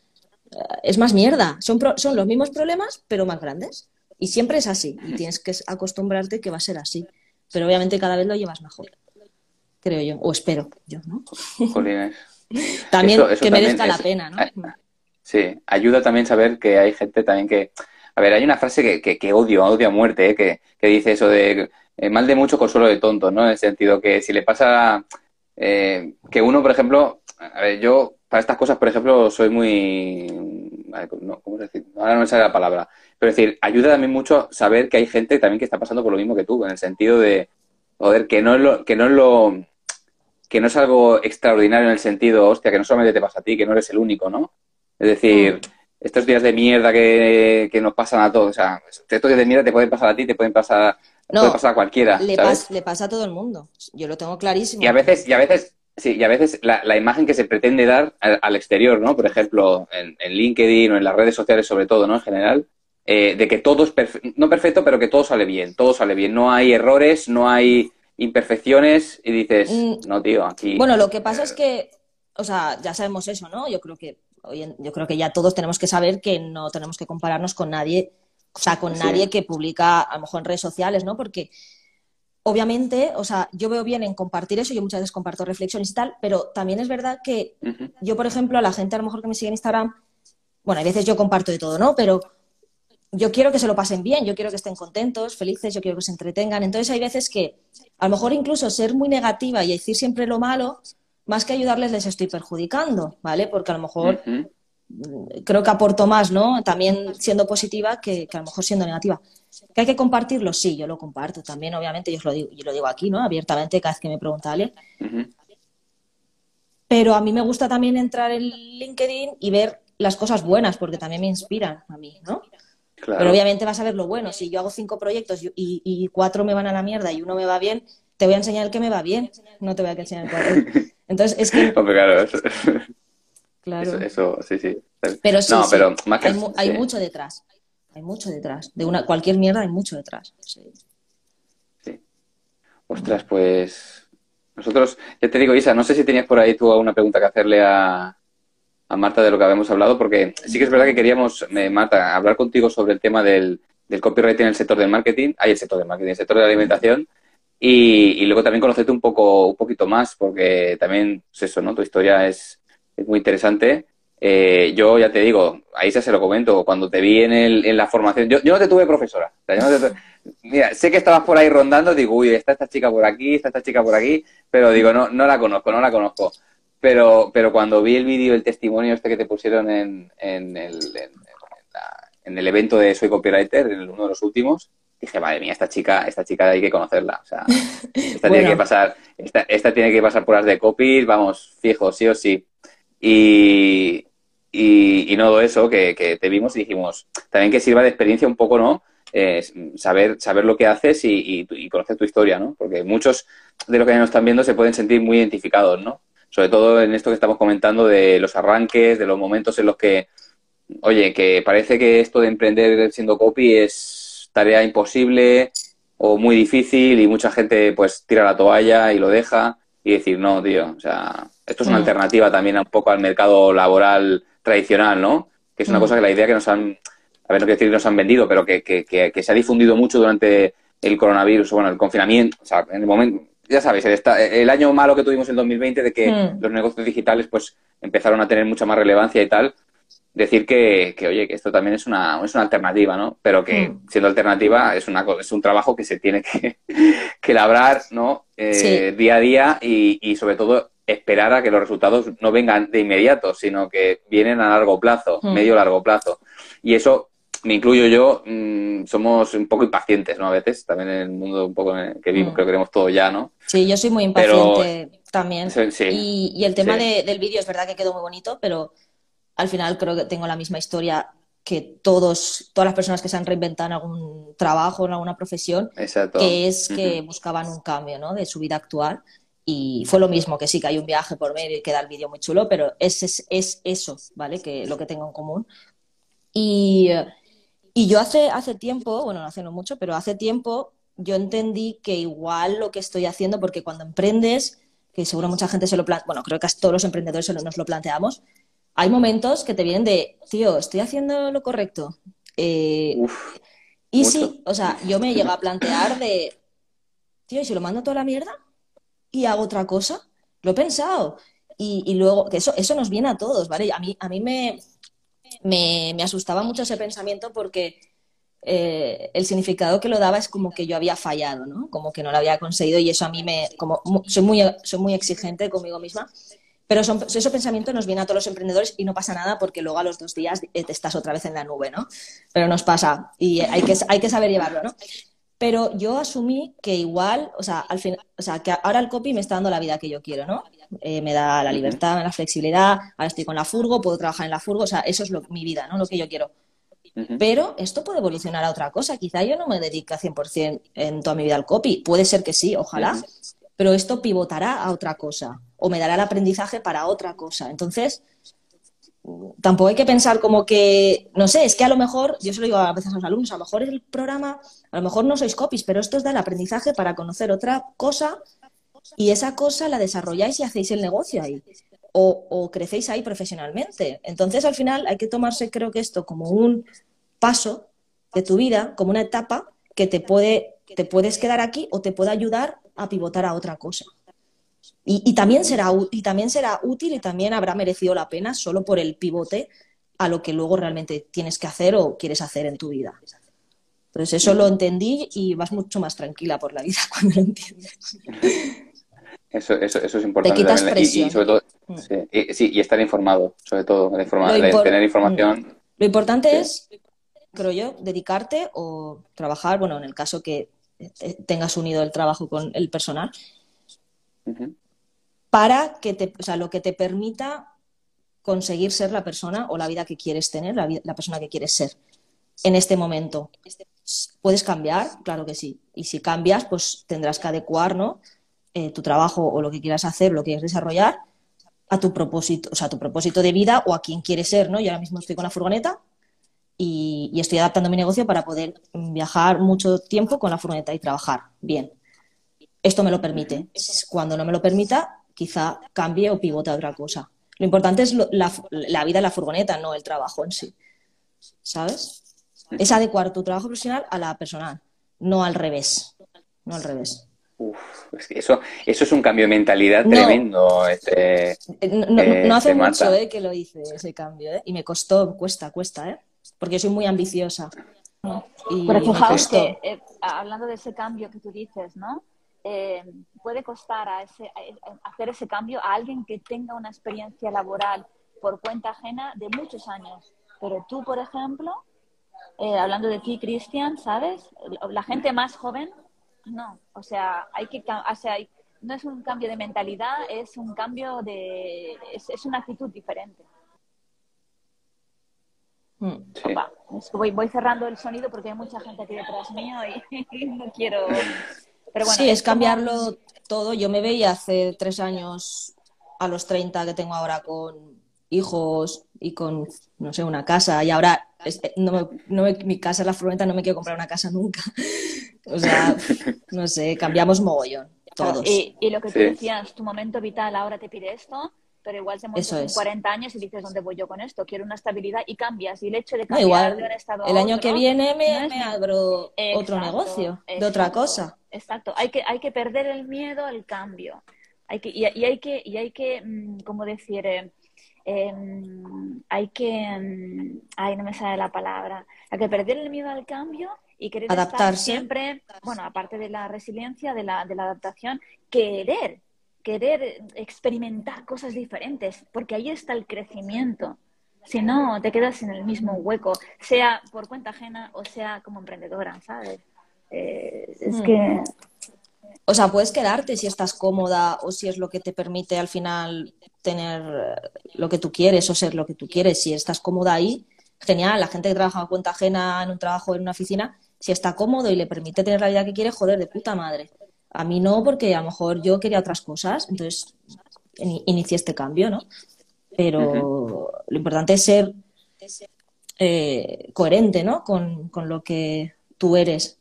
Eh, es más mierda. Son, son los mismos problemas, pero más grandes. Y siempre es así. Y tienes que acostumbrarte que va a ser así. Pero obviamente cada vez lo llevas mejor. Creo yo. O espero yo, ¿no? [laughs] también que merezca la pena, ¿no? Sí, ayuda también saber que hay gente también que... A ver, hay una frase que, que, odio, odio a muerte, ¿eh? que, que, dice eso de eh, mal de mucho consuelo de tonto, ¿no? En el sentido que si le pasa eh, que uno, por ejemplo, a ver, yo para estas cosas, por ejemplo, soy muy... No, ¿cómo decir? Ahora no me sale la palabra. Pero es decir, ayuda también mucho saber que hay gente también que está pasando por lo mismo que tú, en el sentido de, joder, que no es lo... Que no es lo que no es algo extraordinario en el sentido, hostia, que no solamente te pasa a ti, que no eres el único, ¿no? Es decir, mm. estos días de mierda que, que nos pasan a todos, o sea, estos días de mierda te pueden pasar a ti, te pueden pasar no, puede pasar a cualquiera. Le, le, pasa a todo el mundo. Yo lo tengo clarísimo. Y a veces, y a veces, sí, y a veces la, la imagen que se pretende dar al, exterior, ¿no? Por ejemplo, en, en, LinkedIn o en las redes sociales, sobre todo, ¿no? En general, eh, de que todo es no perfecto, pero que todo sale bien, todo sale bien. No hay errores, no hay imperfecciones y dices, mm. no, tío, aquí. Bueno, lo que pasa es que, o sea, ya sabemos eso, ¿no? Yo creo que, yo creo que ya todos tenemos que saber que no tenemos que compararnos con nadie o sea, con nadie que publica a lo mejor en redes sociales, ¿no? Porque obviamente, o sea, yo veo bien en compartir eso, yo muchas veces comparto reflexiones y tal, pero también es verdad que yo, por ejemplo, a la gente a lo mejor que me sigue en Instagram, bueno, a veces yo comparto de todo, ¿no? Pero yo quiero que se lo pasen bien, yo quiero que estén contentos, felices, yo quiero que se entretengan. Entonces hay veces que a lo mejor incluso ser muy negativa y decir siempre lo malo, más que ayudarles les estoy perjudicando, ¿vale? Porque a lo mejor creo que aporto más, ¿no? También siendo positiva que, a lo mejor siendo negativa. ¿Que hay que compartirlo? Sí, yo lo comparto también, obviamente, yo lo digo, yo lo digo aquí, ¿no? Abiertamente cada vez que me pregunta alguien. Pero a mí me gusta también entrar en LinkedIn y ver las cosas buenas, porque también me inspiran a mí, ¿no? Pero obviamente vas a ver lo bueno. Si yo hago cinco proyectos y, cuatro me van a la mierda y uno me va bien, te voy a enseñar el que me va bien, no te voy a enseñar el cuatro. [laughs] Entonces, es que... claro, Eso, sí, sí. Pero sí, pero hay, mucho detrás. Hay mucho detrás. De una cualquier mierda hay mucho detrás. Sí. Ostras, pues nosotros, ya te digo, Isa, no sé si tenías por ahí tú alguna pregunta que hacerle a, a Marta de lo que habíamos hablado, porque sí que es verdad que queríamos, eh, Marta, hablar contigo sobre el tema del, del copyright en el sector del marketing, hay el sector del marketing, el sector de la alimentación, y, luego también conocerte un poco, un poquito más, porque también, pues eso, ¿no? Tu historia es, es muy interesante. Eh, yo ya te digo, ahí ya se lo comento, cuando te vi en, el, en la formación, yo, yo no te tuve profesora. mira, sé que estabas por ahí rondando, digo, uy, está esta chica por aquí, está esta chica por aquí, pero digo, no, no la conozco, no la conozco. Pero, pero cuando vi el vídeo, el testimonio este que te pusieron en, en, el, en, el evento de Soy Copywriter, en uno de los últimos, dije, madre mía, esta chica, esta chica hay que conocerla. O sea, [laughs] esta tiene que pasar, esta, esta, tiene que pasar por las de copy, vamos, fijo, sí o sí. Y, y, no eso, que, que, te vimos y dijimos, también que sirva de experiencia un poco, ¿no? Eh, saber, saber lo que haces y, y, conocer tu historia, ¿no? Porque muchos de los que nos están viendo se pueden sentir muy identificados, ¿no? sobre todo en esto que estamos comentando de los arranques, de los momentos en los que, oye, que parece que esto de emprender siendo copy es tarea imposible o muy difícil y mucha gente pues tira la toalla y lo deja y decir, no, tío, o sea, esto es una mm. alternativa también un poco al mercado laboral tradicional, ¿no? Que es una mm. cosa que la idea que nos han, a ver, no quiero decir que nos han vendido, pero que, que, que, que se ha difundido mucho durante el coronavirus, bueno, el confinamiento, o sea, en el momento, ya sabéis, el, el, año malo que tuvimos en 2020 de que hmm. los negocios digitales pues empezaron a tener mucha más relevancia y tal, decir que, que, oye, que esto también es una, es una alternativa, ¿no? Pero que siendo alternativa es, una, es un trabajo que se tiene que, [laughs] que labrar, ¿no? Eh, día a día y, y sobre todo esperar a que los resultados no vengan de inmediato, sino que vienen a largo plazo, hmm. medio largo plazo. Y eso me incluyo yo, mm, somos un poco impacientes, ¿no? A veces, también en el mundo un poco que vivimos, mm. creo que queremos todo ya, ¿no? Sí, yo soy muy impaciente también. y, el tema del vídeo es verdad que quedó muy bonito, pero al final creo que tengo la misma historia que todos, todas las personas que se han reinventado en algún trabajo, en alguna profesión, que es que buscaban un cambio, ¿no? De su vida actual. Y fue lo mismo, que sí, que hay un viaje por medio y queda el vídeo muy chulo, pero es, es, es eso, ¿vale? Que lo que tengo en común. Y, y yo hace, hace tiempo, bueno, no hace no mucho, pero hace tiempo yo entendí que igual lo que estoy haciendo, porque cuando emprendes, que seguro mucha gente se lo plantea, bueno, creo que casi todos los emprendedores nos lo planteamos, hay momentos que te vienen de, tío, estoy haciendo lo correcto. Eh, y sí, o sea, yo me llego a plantear de, tío, ¿y si lo mando toda la mierda? ¿Y hago otra cosa? Lo he pensado. Y, y luego, que eso, eso nos viene a todos, ¿vale? A mí, a mí me, me, asustaba mucho ese pensamiento porque eh, el significado que lo daba es como que yo había fallado, ¿no? Como que no lo había conseguido y eso a mí me, como soy muy, soy muy exigente conmigo misma, pero son, ese pensamiento nos viene a todos los emprendedores y no pasa nada porque luego a los dos días eh, estás otra vez en la nube, ¿no? Pero nos pasa y hay que, hay que saber llevarlo, ¿no? Pero yo asumí que igual, o sea, al fin, o sea, que ahora el copy me está dando la vida que yo quiero, ¿no? Eh, me da la libertad, me da la flexibilidad, ahora estoy con la furgo, puedo trabajar en la furgo, o sea, eso es lo, mi vida, ¿no? Lo que yo quiero. Pero esto puede evolucionar a otra cosa. Quizá yo no me dedique 100% en toda mi vida al copy. Puede ser que sí, ojalá. Pero esto pivotará a otra cosa o me dará el aprendizaje para otra cosa. Entonces, tampoco hay que pensar como que, no sé, es que a lo mejor, yo se lo digo a veces a los alumnos, a lo mejor el programa, a lo mejor no sois copies, pero esto os da el aprendizaje para conocer otra cosa y esa cosa la desarrolláis y hacéis el negocio ahí. O, crecéis ahí profesionalmente. Entonces, al final, hay que tomarse, creo que esto, como un paso de tu vida, como una etapa que te puede, te puedes quedar aquí o te puede ayudar a pivotar a otra cosa. Y, también será, y también será útil y también habrá merecido la pena solo por el pivote a lo que luego realmente tienes que hacer o quieres hacer en tu vida. Entonces eso lo entendí y vas mucho más tranquila por la vida [laughs] cuando lo entiendes. Eso, eso, eso es importante. Te quitas presión. Y, sobre todo, mm. sí, y, estar informado, sobre todo, tener información. Mm. Lo importante es, creo yo, dedicarte o trabajar, bueno, en el caso que tengas unido el trabajo con el personal, para que te, o sea, lo que te permita conseguir ser la persona o la vida que quieres tener, la, persona que quieres ser en este momento. ¿Puedes cambiar? Claro que sí. Y si cambias, pues tendrás que adecuar ¿no? Eh, tu trabajo o lo que quieras hacer, lo que quieras desarrollar a tu propósito, o sea, a tu propósito de vida o a quien quieres ser, ¿no? Yo ahora mismo estoy con la furgoneta y, estoy adaptando mi negocio para poder viajar mucho tiempo con la furgoneta y trabajar bien. Esto me lo permite. Cuando no me lo permita, quizá cambie o pivote a otra cosa. Lo importante es la, la vida en la furgoneta, no el trabajo en sí. ¿Sabes? es adecuar tu trabajo profesional a la personal, no al revés. No al revés. Uf, eso, eso es un cambio de mentalidad tremendo. Este, eh, no, eh, hace mucho eh, que lo hice ese cambio, y me costó, cuesta, cuesta, ¿eh? porque soy muy ambiciosa. Pero fijaos que, hablando de ese cambio que tú dices, ¿no? Puede costar a ese, hacer ese cambio a alguien que tenga una experiencia laboral por cuenta ajena de muchos años. Pero tú, por ejemplo, eh, hablando de ti, Cristian, ¿sabes? La gente más joven, no. O sea, hay que, o sea, no es un cambio de mentalidad, es un cambio de, es, una actitud diferente. Hmm. voy, voy cerrando el sonido porque hay mucha gente aquí detrás mío y, [laughs] no quiero. Pero bueno, sí, es, cambiarlo todo. Yo me veía hace tres años a los 30 que tengo ahora con hijos y con, no sé, una casa y ahora eh, no no mi casa es la furgoneta, no me quiero comprar una casa nunca. [laughs] o sea, no sé, cambiamos mogollón, todos. Y, lo que tú decías, tu momento vital ahora te pide esto, pero igual te mueres en 40 años y dices, ¿dónde voy yo con esto? Quiero una estabilidad y cambias. Y el hecho de cambiar igual, de un estado El año que viene me, abro otro negocio, de otra cosa. Exacto, hay que, hay que perder el miedo al cambio. Hay que, y, hay que, y hay que, mm, como decir, eh, Em, hay que, em, ay, no me sale la palabra, hay que perder el miedo al cambio y querer adaptarse siempre, bueno, aparte de la resiliencia, de la, de la adaptación, querer, querer experimentar cosas diferentes, porque ahí está el crecimiento. Si no, te quedas en el mismo hueco, sea por cuenta ajena o sea como emprendedora, ¿sabes? Eh, es mm. que o sea, puedes quedarte si estás cómoda o si es lo que te permite al final tener lo que tú quieres o ser lo que tú quieres. Si estás cómoda ahí, genial. La gente que trabaja a cuenta ajena en un trabajo en una oficina, si está cómodo y le permite tener la vida que quiere, joder, de puta madre. A mí no, porque a lo mejor yo quería otras cosas, entonces inicié este cambio, ¿no? Pero lo importante es ser eh, coherente, ¿no? Con, con lo que tú eres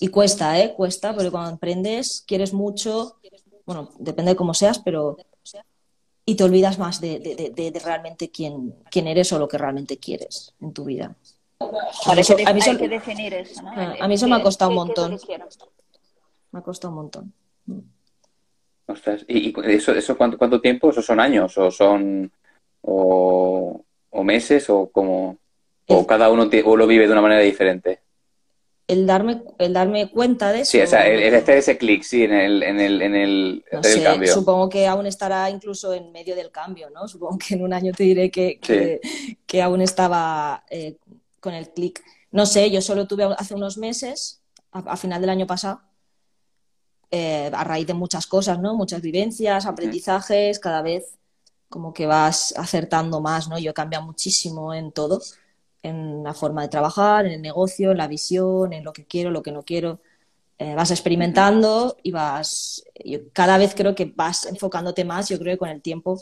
y cuesta, ¿eh? Cuesta, porque cuando emprendes quieres mucho, bueno, depende de cómo seas, pero... Y te olvidas más de, de, realmente quién, quién eres o lo que realmente quieres en tu vida. a mí eso, hay que definir eso, ¿no? A mí eso me ha costado un montón. Me ha costado un montón. Ostras, ¿y, eso, eso cuánto, cuánto tiempo? ¿Eso son años o son o, meses o como o cada uno o lo vive de una manera diferente? el darme, el darme cuenta de eso. Sí, o sea, el, hacer ese clic, sí, en el, en el, en el, cambio. Supongo que aún estará incluso en medio del cambio, ¿no? Supongo que en un año te diré que, que, aún estaba eh, con el clic. No sé, yo solo tuve hace unos meses, a, final del año pasado, eh, a raíz de muchas cosas, ¿no? Muchas vivencias, aprendizajes, cada vez como que vas acertando más, ¿no? Yo he cambiado muchísimo en todo en la forma de trabajar, en el negocio, en la visión, en lo que quiero, lo que no quiero. Eh, vas experimentando y vas, cada vez creo que vas enfocándote más, yo creo que con el tiempo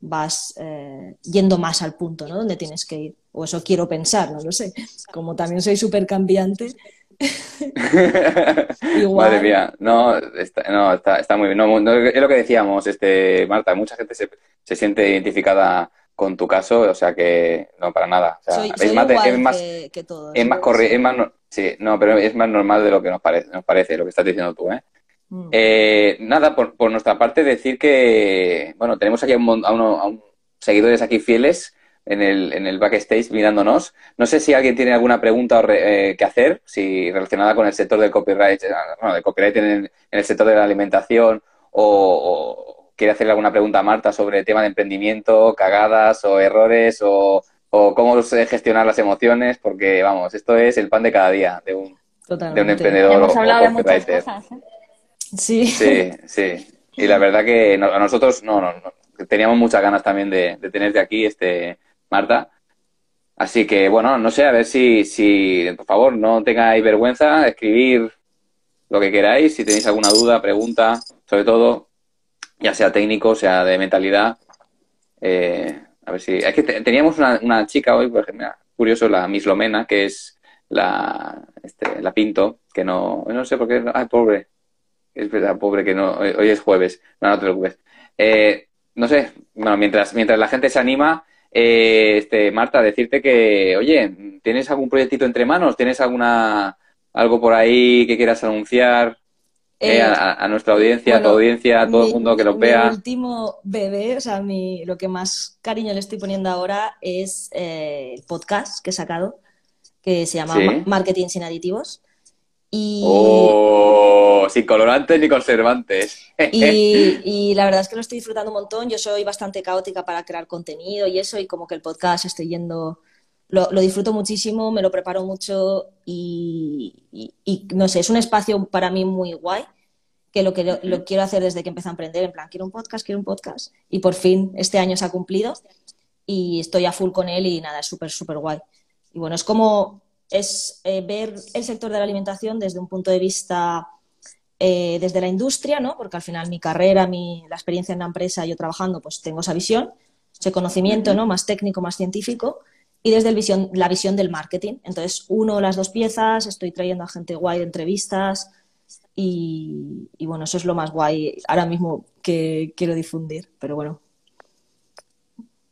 vas eh, yendo más al punto, ¿no? Donde tienes que ir. O eso quiero pensar, no lo sé. Como también soy súper cambiante. [laughs] Madre mía, no, está, no, está, está muy bien. es lo que decíamos, este, Marta, mucha gente se, se siente identificada con tu caso, o sea que no para nada. es, más, es más, que, todo, es más es más sí, no, pero es más normal de lo que nos parece, nos parece lo que estás diciendo tú, ¿eh? Mm. eh nada, por, por, nuestra parte decir que, bueno, tenemos aquí a, un, a, uno, a un seguidores aquí fieles, en el, en el backstage mirándonos. No sé si alguien tiene alguna pregunta eh, que hacer, si relacionada con el sector del copyright, eh, bueno, de copyright en, el sector de la alimentación o, quiere hacerle alguna pregunta a Marta sobre el tema de emprendimiento, cagadas o errores o, o cómo gestionar las emociones, porque vamos, esto es el pan de cada día de un, de un emprendedor Hemos hablado de muchas cosas. ¿eh? Sí. Sí, sí. Y la verdad que a nosotros no, no, teníamos muchas ganas también de, de tenerte aquí, este, Marta. Así que, bueno, no sé, a ver si, si, por favor, no tengáis vergüenza, escribir lo que queráis, si tenéis alguna duda, pregunta, sobre todo, ya sea técnico, sea de mentalidad. Eh, a ver si. Es que teníamos una, una, chica hoy, por ejemplo, curioso, la Miss Lomena, que es la, este, la Pinto, que no, no sé por qué, ay, pobre, es verdad, pobre que no, hoy es jueves, no, no te preocupes. Eh, no sé, bueno, mientras, mientras la gente se anima, eh, este, Marta, decirte que, oye, ¿tienes algún proyectito entre manos? ¿Tienes alguna algo por ahí que quieras anunciar? Eh, a, nuestra audiencia, a tu audiencia, a todo el mundo que lo vea. Mi último bebé, o sea, mi, lo que más cariño le estoy poniendo ahora es el podcast que he sacado, que se llama Marketing sin aditivos. Y... Oh, sin colorantes ni conservantes. [laughs] Y, la verdad es que lo estoy disfrutando un montón. Yo soy bastante caótica para crear contenido y eso, y como que el podcast estoy yendo, lo, disfruto muchísimo, me lo preparo mucho y, no sé, es un espacio para mí muy guay, que lo que lo, quiero hacer desde que empecé a emprender, en plan, quiero un podcast, quiero un podcast, y por fin este año se ha cumplido y estoy a full con él y nada, es súper, súper guay. Y bueno, es como es eh, ver el sector de la alimentación desde un punto de vista, eh, desde la industria, ¿no? Porque al final mi carrera, mi, la experiencia en la empresa, yo trabajando, pues tengo esa visión, ese conocimiento, ¿no? Más técnico, más científico. Y desde el visión, la visión del marketing. Entonces, uno las dos piezas, estoy trayendo a gente guay de entrevistas y, y bueno, eso es lo más guay ahora mismo que quiero difundir. Pero bueno,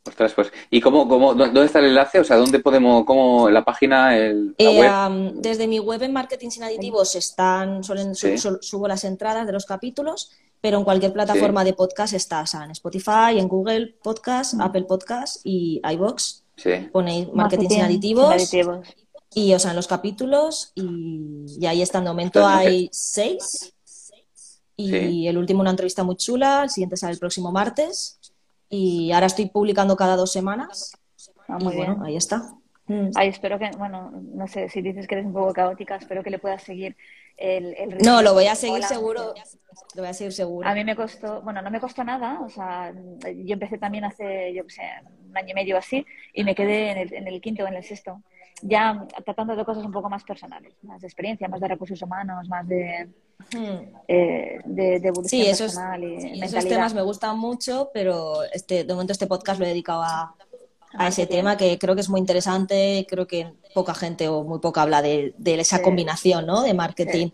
Ostras, pues. ¿Y cómo, cómo, dónde está el enlace? O sea, ¿dónde podemos, cómo la página, el, la eh, web? desde mi web en Marketing Sin Aditivos están, suelen, subo las entradas de los capítulos, pero en cualquier plataforma de podcast está, o sea, en Spotify, en Google Podcast, mm. Apple Podcast y iBox. Ponéis Marketing, Sin Aditivos. Y, o sea, en los capítulos, y, ahí está, de momento hay seis. Y el último una entrevista muy chula, el siguiente sale el próximo martes y ahora estoy publicando cada dos semanas. Ah, muy bien. ahí está. Mm. Ay, espero que, bueno, no sé, si dices que eres un poco caótica, espero que le puedas seguir el, el No, lo voy a seguir seguro. Lo voy a seguir seguro. A mí me costó, bueno, no me costó nada, o sea, yo empecé también hace, yo qué sé, un año y medio así, y me quedé en el, en el quinto o en el sexto ya tratando de cosas un poco más personales, más de experiencia, más de recursos humanos, más de, hmm. eh, de, evolución sí, esos, personal y esos temas me gustan mucho, pero este, de momento este podcast lo he dedicado a, a ese tema que creo que es muy interesante, creo que poca gente o muy poca habla de, de esa combinación ¿no? de marketing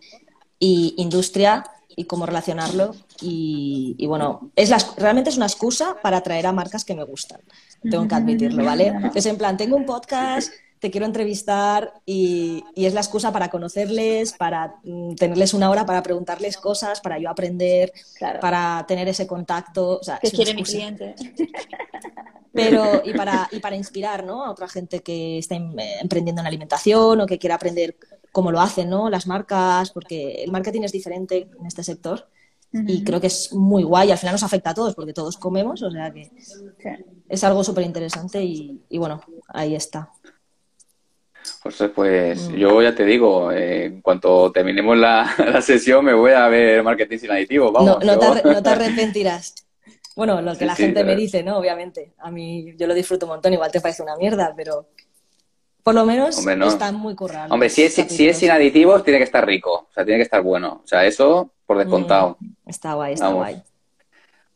y industria y cómo relacionarlo. Y, y, bueno, es la, realmente es una excusa para atraer a marcas que me gustan, tengo que admitirlo, ¿vale? [laughs] Es en plan, tengo un podcast te quiero entrevistar y, es la excusa para conocerles, para mm, tenerles una hora para preguntarles cosas, para yo aprender, para tener ese contacto. O sea, ¿Qué quiere mi cliente? [laughs] Pero, y para, y para inspirar ¿no? a otra gente que está em, emprendiendo en alimentación o que quiera aprender cómo lo hacen ¿no? las marcas, porque el marketing es diferente en este sector. Y creo que es muy guay, al final nos afecta a todos, porque todos comemos, o sea que es algo súper interesante y, y bueno, ahí está. José, pues mm. yo ya te digo, eh, en cuanto terminemos la, [laughs] sesión me voy a ver marketing sin aditivo, vamos. No, te, arrepentirás. [laughs] Bueno, lo que la gente me dice, ¿no? Obviamente. A mí yo lo disfruto un montón, igual te parece una mierda, pero por lo menos está muy currado. Hombre, si es, si es sin aditivos, tiene que estar rico, o sea, tiene que estar bueno. O sea, eso por descontado. Mm, está guay, está guay.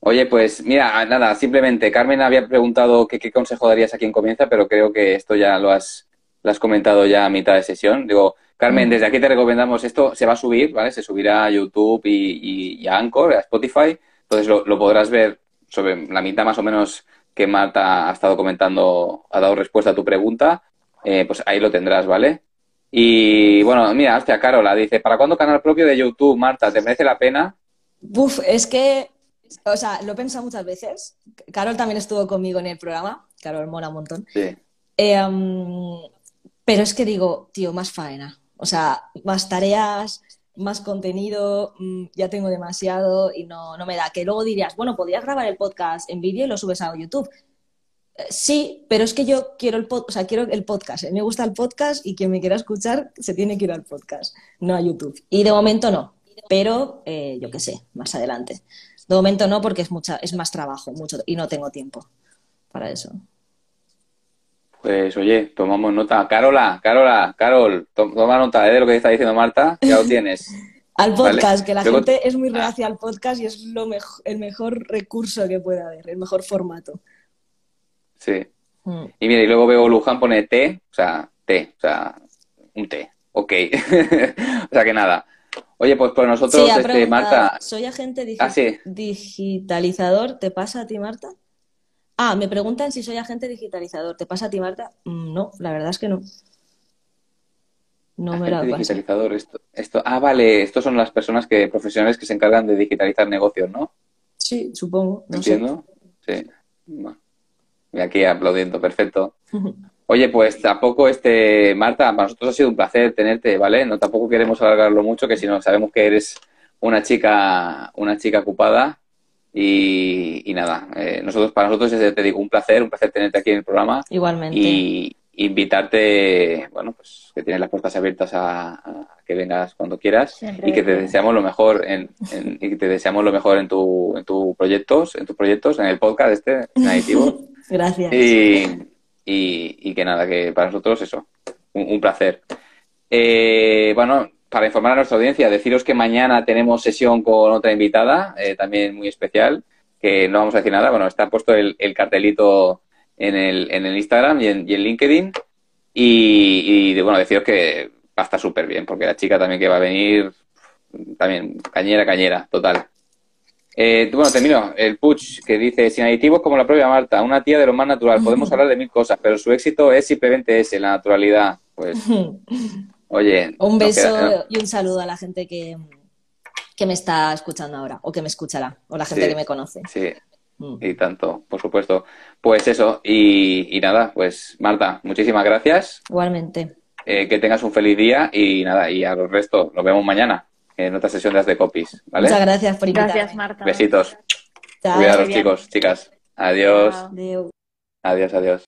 Oye, pues mira, nada, simplemente Carmen había preguntado qué consejo darías a quien comienza, pero creo que esto ya lo has, lo has comentado ya a mitad de sesión. Digo, Carmen, mm. desde aquí te recomendamos esto, se va a subir, ¿vale? Se subirá a YouTube y, a Anchor, a Spotify. Entonces lo, podrás ver sobre la mitad más o menos que Marta ha estado comentando, ha dado respuesta a tu pregunta. Eh, pues ahí lo tendrás, ¿vale? Y bueno, mira, hostia, Carola dice, ¿para cuándo canal propio de YouTube, Marta? ¿Te merece la pena? Uf, es que, o sea, lo he pensado muchas veces. Carol también estuvo conmigo en el programa Carol mola un montón. Sí. Eh, um, pero es que digo, tío, más faena. O sea, más tareas, más contenido, mm, ya tengo demasiado y no, no me da. Que luego dirías, bueno, podrías grabar el podcast en vídeo y lo subes a YouTube. Eh, Sí, pero es que yo quiero el, pod- o sea, quiero el podcast. Mí me gusta el podcast y quien me quiera escuchar se tiene que ir al podcast, no a YouTube. Y de momento no, pero eh, yo qué sé, más adelante. De momento no porque es mucha, es más trabajo, mucho y no tengo tiempo para eso. Pues oye, tomamos nota. Carola, Carola, Carol, to- toma nota ¿eh? de lo que está diciendo Marta, ya lo tienes. [laughs] Al Vale. podcast, que la Luego- gente es muy Ah. reacia al podcast y es lo mejo- el mejor recurso que puede haber, el mejor formato. Sí. Mm. Y mira, y luego veo Luján pone té, o sea, té, o sea, un té. Ok. [laughs] o sea que nada. Oye, pues por nosotros, Sí, este, Marta, ¿soy agente digi- Ah, sí. digitalizador? ¿Te pasa a ti, Marta? Ah, me preguntan si soy agente digitalizador. ¿Te pasa a ti, Marta? Mm, No, la verdad es que no. No me la pasa. digitalizador, esto, esto, ah, vale, estos son las personas que, profesionales que se encargan de digitalizar negocios, ¿no? Sí, supongo. No sé. ¿Entiendo? Sí. Bueno. Aquí aplaudiendo, perfecto. Oye, pues tampoco este, Marta, para nosotros ha sido un placer tenerte, ¿vale? No tampoco queremos alargarlo mucho, que si no sabemos que eres una chica, una chica ocupada y, y nada, eh, nosotros para nosotros es, te digo, un placer, un placer tenerte aquí en el programa Igualmente. y invitarte, bueno, pues que tienes las puertas abiertas a, a que vengas cuando quieras Siempre y que te deseamos lo mejor en, en- y que te deseamos lo mejor en tu, en tus proyectos, en tus proyectos, en el podcast este, en Aditivo. [laughs] Gracias. Y, y, y que nada, que para nosotros eso, un, un placer. Eh, bueno, para informar a nuestra audiencia, deciros que mañana tenemos sesión con otra invitada, eh, también muy especial, que no vamos a decir nada, bueno, está puesto el, el cartelito en el, en el Instagram y en, y en LinkedIn. Y, bueno, deciros que va a estar súper bien, porque la chica también que va a venir, también cañera, cañera, total. Eh, bueno, termino. El Puch, que dice, sin aditivos como la propia Marta, una tía de lo más natural. Podemos [laughs] hablar de mil cosas, pero su éxito es simplemente ese, la naturalidad. Pues, [laughs] oye. Un beso queda- y un saludo a la gente que, que me está escuchando ahora o que me escuchará o la gente Sí. que me conoce. Sí, Mm. y tanto, por supuesto. Pues eso, y, y nada, pues Marta, muchísimas gracias. Igualmente. Eh, que tengas un feliz día y nada, y al resto, nos vemos mañana en otra sesión de As de Copies, ¿vale? Muchas gracias por invitarme. Gracias, Marta. Besitos. Chao. Cuidaros, chicos, chicas. Adiós. Chao. Adiós, adiós.